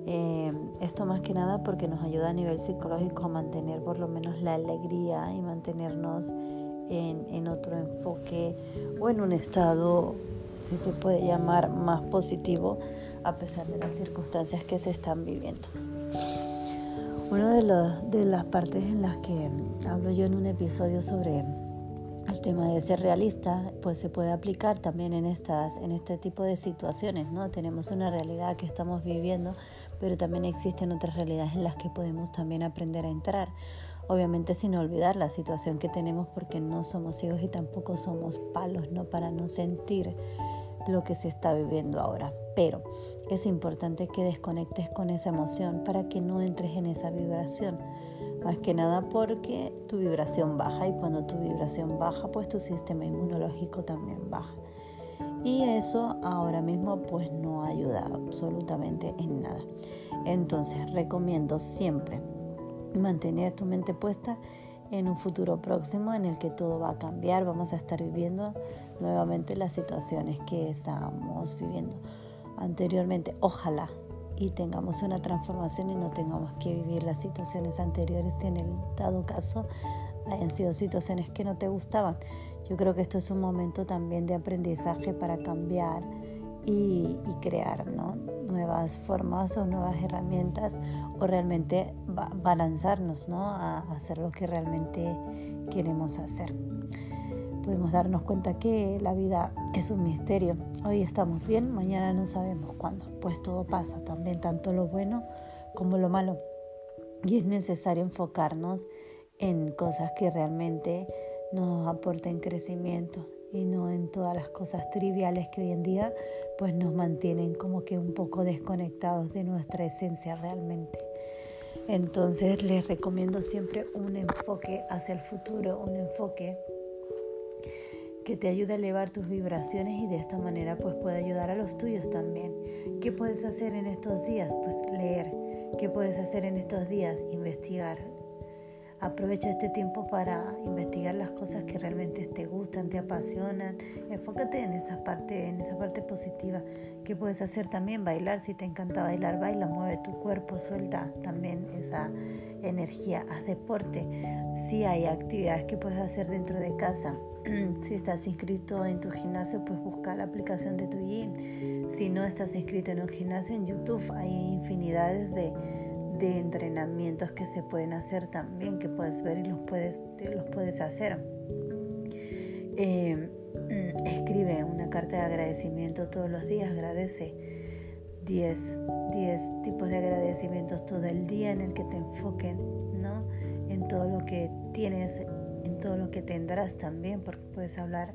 Speaker 1: Eh, esto más que nada porque nos ayuda a nivel psicológico a mantener por lo menos la alegría y mantenernos en, en otro enfoque o en un estado, si se puede llamar, más positivo a pesar de las circunstancias que se están viviendo. Una de, de las partes en las que hablo yo en un episodio sobre el tema de ser realista, pues se puede aplicar también en, estas, en este tipo de situaciones, ¿no? Tenemos una realidad que estamos viviendo, pero también existen otras realidades en las que podemos también aprender a entrar. Obviamente sin olvidar la situación que tenemos porque no somos ciegos y tampoco somos palos, ¿no? Para no sentir lo que se está viviendo ahora. Pero es importante que desconectes con esa emoción para que no entres en esa vibración. Más que nada porque tu vibración baja y cuando tu vibración baja, pues tu sistema inmunológico también baja. Y eso ahora mismo pues no ayuda absolutamente en nada. Entonces recomiendo siempre mantener tu mente puesta en un futuro próximo en el que todo va a cambiar, vamos a estar viviendo nuevamente las situaciones que estábamos viviendo anteriormente. Ojalá y tengamos una transformación y no tengamos que vivir las situaciones anteriores si en el dado caso hayan sido situaciones que no te gustaban. Yo creo que esto es un momento también de aprendizaje para cambiar y, crear nuevas formas o nuevas herramientas o realmente balanzarnos ¿no? a hacer lo que realmente queremos hacer podemos darnos cuenta que la vida es un misterio. Hoy estamos bien, mañana no sabemos cuándo. Pues todo pasa también, tanto lo bueno como lo malo. Y es necesario enfocarnos en cosas que realmente nos aporten crecimiento y no en todas las cosas triviales que hoy en día pues nos mantienen como que un poco desconectados de nuestra esencia realmente. Entonces les recomiendo siempre un enfoque hacia el futuro, un enfoque que te ayude a elevar tus vibraciones y de esta manera pues puede ayudar a los tuyos también. ¿Qué puedes hacer en estos días? Pues leer. ¿Qué puedes hacer en estos días? Investigar. Aprovecha este tiempo para investigar las cosas que realmente te gustan, te apasionan. Enfócate en esa parte, en esa parte positiva. ¿Qué puedes hacer también? Bailar. Si te encanta bailar, baila, mueve tu cuerpo, suelta también esa energía. Haz deporte. Si hay actividades que puedes hacer dentro de casa, si estás inscrito en tu gimnasio, pues busca la aplicación de tu gym. Si no estás inscrito en un gimnasio, en YouTube hay infinidades de, entrenamientos que se pueden hacer también, que puedes ver y los puedes, los puedes hacer. Eh, escribe una carta de agradecimiento todos los días, agradece 10, 10 tipos de agradecimientos todo el día en el que te enfoquen ¿no? en todo lo que tienes en todo lo que tendrás también, porque puedes hablar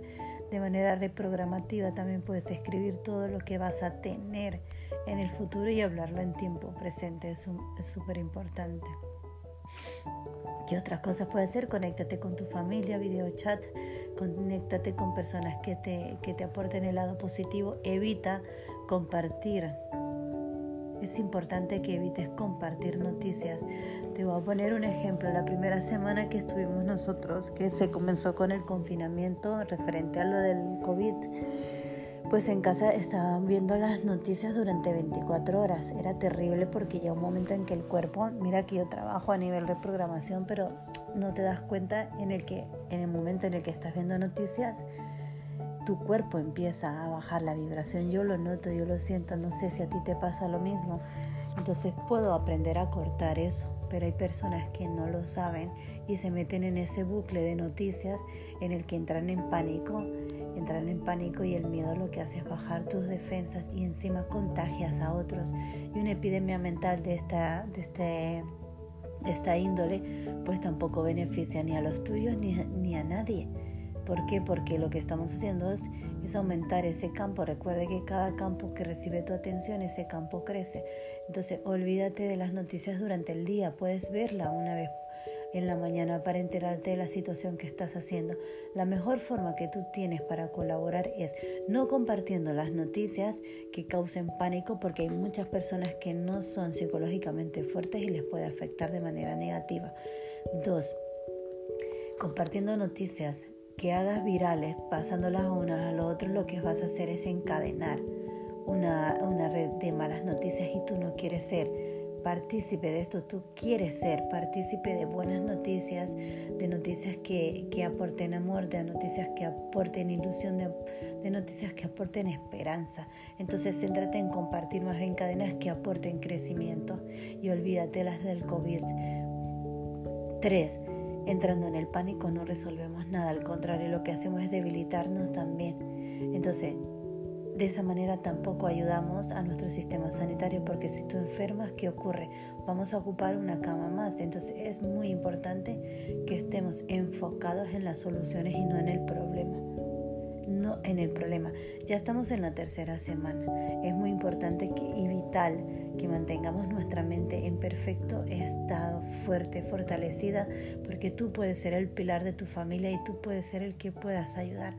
Speaker 1: de manera reprogramativa, también puedes escribir todo lo que vas a tener en el futuro y hablarlo en tiempo presente, es súper importante. ¿Qué otras cosas puedes hacer? Conéctate con tu familia, video chat, conéctate con personas que te, que te aporten el lado positivo, evita compartir es importante que evites compartir noticias. Te voy a poner un ejemplo. La primera semana que estuvimos nosotros, que se comenzó con el confinamiento referente a lo del COVID, pues en casa estaban viendo las noticias durante 24 horas. Era terrible porque llega un momento en que el cuerpo, mira que yo trabajo a nivel de programación, pero no te das cuenta en el que en el momento en el que estás viendo noticias tu cuerpo empieza a bajar la vibración. Yo lo noto, yo lo siento, no sé si a ti te pasa lo mismo. Entonces puedo aprender a cortar eso, pero hay personas que no lo saben y se meten en ese bucle de noticias en el que entran en pánico, entran en pánico y el miedo lo que hace es bajar tus defensas y encima contagias a otros. Y una epidemia mental de esta, de este, esta índole pues tampoco beneficia ni a los tuyos ni, ni a nadie. ¿Por qué? Porque lo que estamos haciendo es, es, aumentar ese campo. Recuerde que cada campo que recibe tu atención, ese campo crece. Entonces, olvídate de las noticias durante el día. Puedes verla una vez en la mañana para enterarte de la situación que estás haciendo. La mejor forma que tú tienes para colaborar es no compartiendo las noticias que causen pánico porque hay muchas personas que no son psicológicamente fuertes y les puede afectar de manera negativa. Dos, compartiendo noticias que hagas virales, pasándolas a uno a lo otro, lo que vas a hacer es encadenar una, una red de malas noticias y tú no quieres ser partícipe de esto, tú quieres ser partícipe de buenas noticias, de noticias que, que aporten amor, de noticias que aporten ilusión, de, noticias que aporten esperanza. Entonces céntrate en compartir más bien cadenas que aporten crecimiento y olvídate las del COVID. 3 entrando en el pánico no resolvemos nada, al contrario, lo que hacemos es debilitarnos también. Entonces, de esa manera tampoco ayudamos a nuestro sistema sanitario porque si tú enfermas, ¿qué ocurre? Vamos a ocupar una cama más. Entonces es muy importante que estemos enfocados en las soluciones y no en el problema no en el problema. Ya estamos en la tercera semana. Es muy importante y vital que mantengamos nuestra mente en perfecto estado, fuerte, fortalecida, porque tú puedes ser el pilar de tu familia y tú puedes ser el que puedas ayudar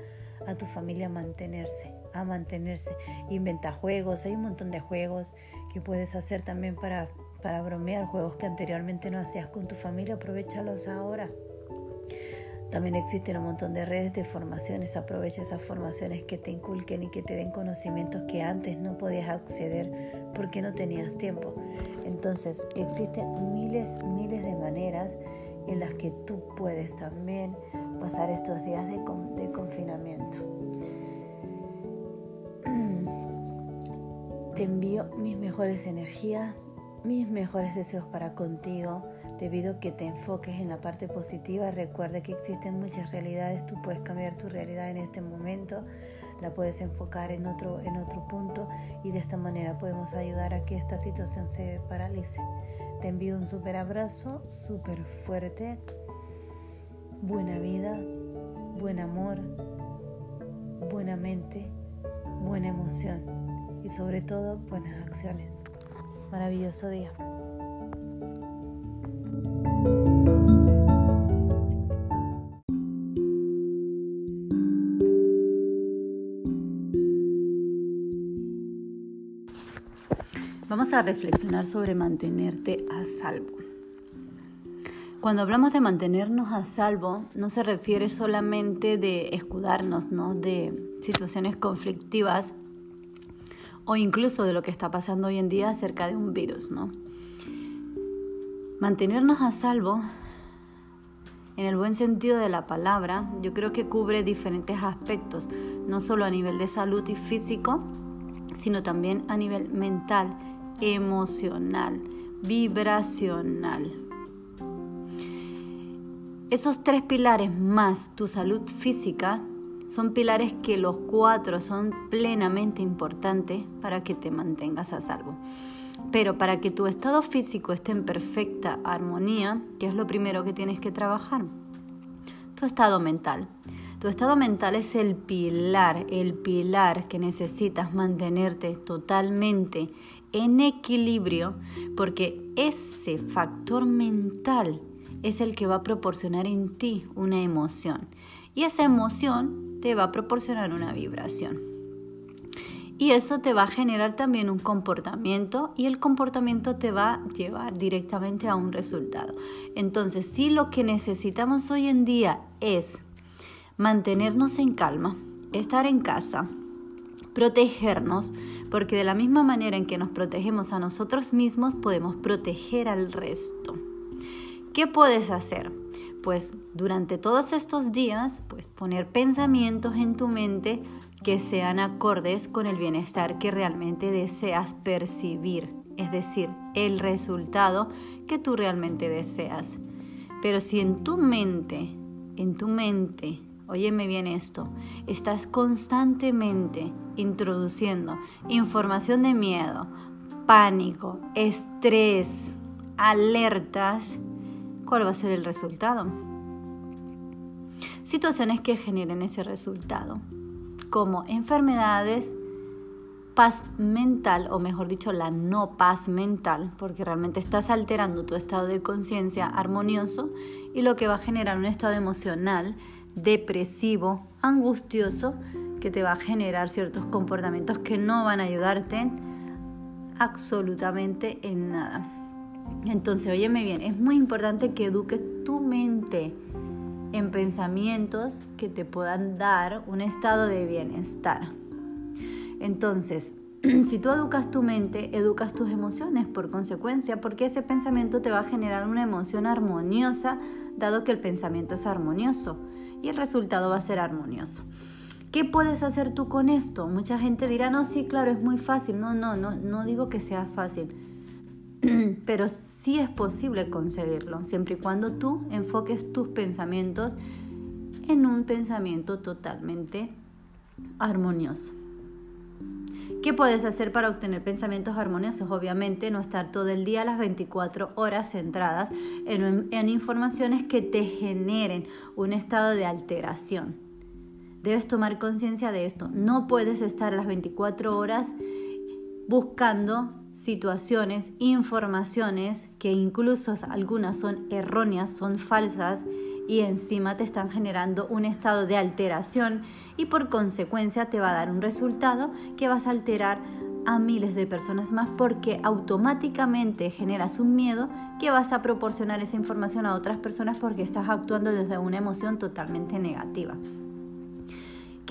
Speaker 1: a tu familia a mantenerse, a mantenerse. Inventa juegos, hay un montón de juegos que puedes hacer también para, para bromear, juegos que anteriormente no hacías con tu familia, aprovechalos ahora. También existen un montón de redes de formaciones. Aprovecha esas formaciones que te inculquen y que te den conocimientos que antes no podías acceder porque no tenías tiempo. Entonces, existen miles, miles de maneras en las que tú puedes también pasar estos días de, de confinamiento. Te envío mis mejores energías, mis mejores deseos para contigo debido a que te enfoques en la parte positiva. Recuerda que existen muchas realidades, tú puedes cambiar tu realidad en este momento, la puedes enfocar en otro, en otro punto y de esta manera podemos ayudar a que esta situación se paralice. Te envío un súper abrazo, súper fuerte, buena vida, buen amor, buena mente, buena emoción y sobre todo buenas acciones. Maravilloso día. Vamos a reflexionar sobre mantenerte a salvo. Cuando hablamos de mantenernos a salvo, no se refiere solamente de escudarnos ¿no? de situaciones conflictivas o incluso de lo que está pasando hoy en día acerca de un virus. ¿no? Mantenernos a salvo, en el buen sentido de la palabra, yo creo que cubre diferentes aspectos, no solo a nivel de salud y físico, sino también a nivel mental emocional, vibracional. Esos tres pilares más tu salud física son pilares que los cuatro son plenamente importantes para que te mantengas a salvo. Pero para que tu estado físico esté en perfecta armonía, ¿qué es lo primero que tienes que trabajar? Tu estado mental. Tu estado mental es el pilar, el pilar que necesitas mantenerte totalmente en equilibrio porque ese factor mental es el que va a proporcionar en ti una emoción y esa emoción te va a proporcionar una vibración. Y eso te va a generar también un comportamiento y el comportamiento te va a llevar directamente a un resultado. Entonces, si lo que necesitamos hoy en día es mantenernos en calma, estar en casa, protegernos, porque de la misma manera en que nos protegemos a nosotros mismos, podemos proteger al resto. ¿Qué puedes hacer? pues durante todos estos días, pues poner pensamientos en tu mente que sean acordes con el bienestar que realmente deseas percibir, es decir, el resultado que tú realmente deseas. Pero si en tu mente, en tu mente, óyeme bien esto, estás constantemente introduciendo información de miedo, pánico, estrés, alertas, ¿cuál va a ser el resultado? Situaciones que generen ese resultado, como enfermedades, paz mental, o mejor dicho, la no paz mental, porque realmente estás alterando tu estado de conciencia armonioso y lo que va a generar un estado emocional depresivo, angustioso, que te va a generar ciertos comportamientos que no van a ayudarte absolutamente en nada. Entonces, óyeme bien, es muy importante que eduques tu mente en pensamientos que te puedan dar un estado de bienestar. Entonces, si tú educas tu mente, educas tus emociones por consecuencia, porque ese pensamiento te va a generar una emoción armoniosa, dado que el pensamiento es armonioso y el resultado va a ser armonioso. ¿Qué puedes hacer tú con esto? Mucha gente dirá, no, sí, claro, es muy fácil. No, no, no, no digo que sea fácil, pero sí es posible conseguirlo, siempre y cuando tú enfoques tus pensamientos en un pensamiento totalmente armonioso. ¿Qué puedes hacer para obtener pensamientos armoniosos? Obviamente no estar todo el día las 24 horas centradas en, en, informaciones que te generen un estado de alteración. Debes tomar conciencia de esto. No puedes estar las 24 horas buscando situaciones, informaciones que incluso algunas son erróneas, son falsas y encima te están generando un estado de alteración y por consecuencia te va a dar un resultado que vas a alterar a miles de personas más porque automáticamente generas un miedo que vas a proporcionar esa información a otras personas porque estás actuando desde una emoción totalmente negativa.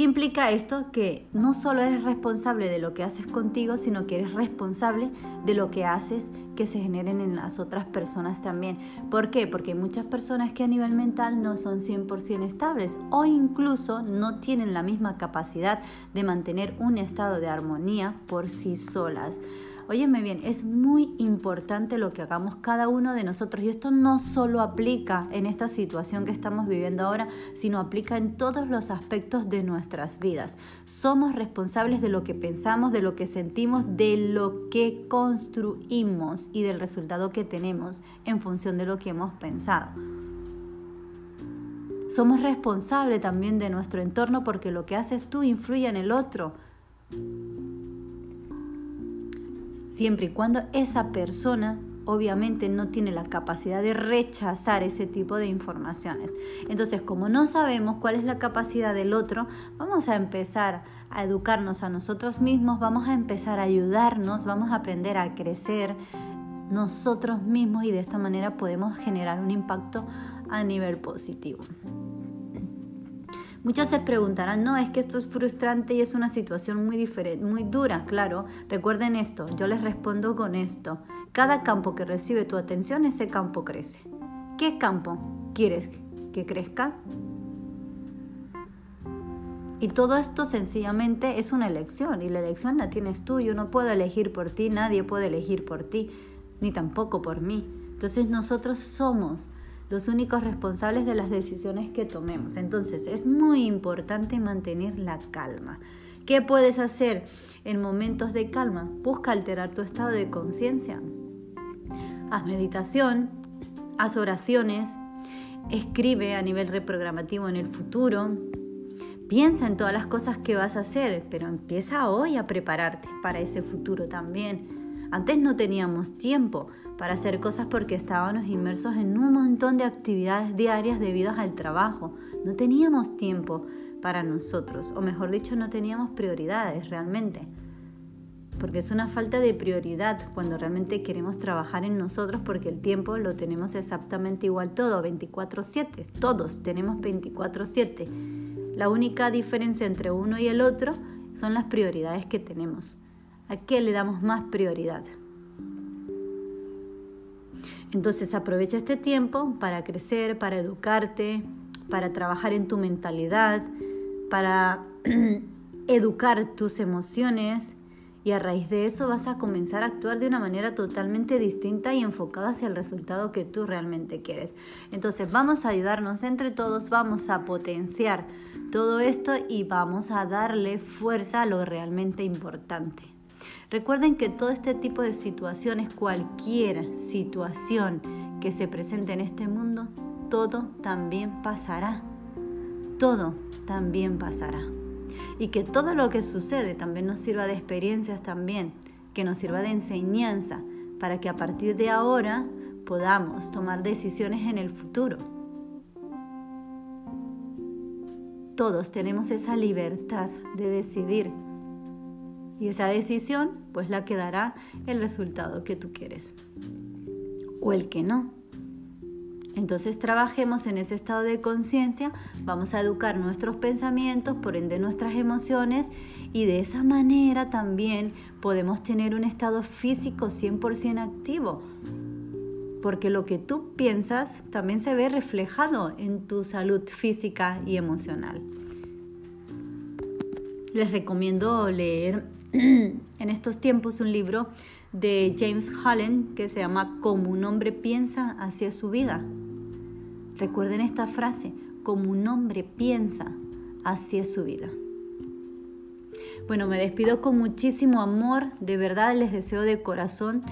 Speaker 1: ¿Qué implica esto? Que no solo eres responsable de lo que haces contigo, sino que eres responsable de lo que haces que se generen en las otras personas también. ¿Por qué? Porque hay muchas personas que a nivel mental no son 100% estables o incluso no tienen la misma capacidad de mantener un estado de armonía por sí solas. Óyeme bien, es muy importante lo que hagamos cada uno de nosotros y esto no solo aplica en esta situación que estamos viviendo ahora, sino aplica en todos los aspectos de nuestras vidas. Somos responsables de lo que pensamos, de lo que sentimos, de lo que construimos y del resultado que tenemos en función de lo que hemos pensado. Somos responsables también de nuestro entorno porque lo que haces tú influye en el otro siempre y cuando esa persona obviamente no tiene la capacidad de rechazar ese tipo de informaciones. Entonces, como no sabemos cuál es la capacidad del otro, vamos a empezar a educarnos a nosotros mismos, vamos a empezar a ayudarnos, vamos a aprender a crecer nosotros mismos y de esta manera podemos generar un impacto a nivel positivo. Muchos se preguntarán, no, es que esto es frustrante y es una situación muy diferente, muy dura, claro. Recuerden esto, yo les respondo con esto. Cada campo que recibe tu atención, ese campo crece. ¿Qué campo quieres que crezca? Y todo esto sencillamente es una elección y la elección la tienes tú. Yo no puedo elegir por ti, nadie puede elegir por ti, ni tampoco por mí. Entonces nosotros somos los únicos responsables de las decisiones que tomemos. Entonces es muy importante mantener la calma. ¿Qué puedes hacer en momentos de calma? Busca alterar tu estado de conciencia. Haz meditación, haz oraciones, escribe a nivel reprogramativo en el futuro. Piensa en todas las cosas que vas a hacer, pero empieza hoy a prepararte para ese futuro también. Antes no teníamos tiempo, para hacer cosas porque estábamos inmersos en un montón de actividades diarias debido al trabajo. No teníamos tiempo para nosotros, o mejor dicho, no teníamos prioridades realmente. Porque es una falta de prioridad cuando realmente queremos trabajar en nosotros porque el tiempo lo tenemos exactamente igual todo, 24/7. Todos tenemos 24/7. La única diferencia entre uno y el otro son las prioridades que tenemos. ¿A qué le damos más prioridad? Entonces aprovecha este tiempo para crecer, para educarte, para trabajar en tu mentalidad, para educar tus emociones y a raíz de eso vas a comenzar a actuar de una manera totalmente distinta y enfocada hacia el resultado que tú realmente quieres. Entonces vamos a ayudarnos entre todos, vamos a potenciar todo esto y vamos a darle fuerza a lo realmente importante. Recuerden que todo este tipo de situaciones, cualquier situación que se presente en este mundo, todo también pasará. Todo también pasará y que todo lo que sucede también nos sirva de experiencias también, que nos sirva de enseñanza para que a partir de ahora podamos tomar decisiones en el futuro. Todos tenemos esa libertad de decidir y esa decisión pues la que dará el resultado que tú quieres o el que no. Entonces trabajemos en ese estado de conciencia, vamos a educar nuestros pensamientos, por ende nuestras emociones y de esa manera también podemos tener un estado físico 100% activo. Porque lo que tú piensas también se ve reflejado en tu salud física y emocional. Les recomiendo leer en estos tiempos un libro de James Holland que se llama Como un hombre piensa hacia su vida. Recuerden esta frase, como un hombre piensa, hacia su vida. Bueno, me despido con muchísimo amor, de verdad les deseo de corazón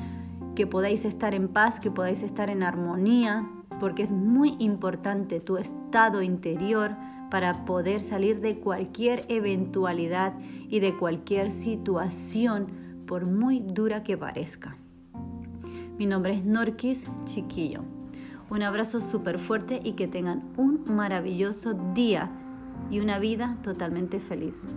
Speaker 1: que podáis estar en paz, que podáis estar en armonía, porque es muy importante tu estado interior para poder salir de cualquier eventualidad y de cualquier situación, por muy dura que parezca. Mi nombre es Norquis Chiquillo. Un abrazo súper fuerte y que tengan un maravilloso día y una vida totalmente feliz.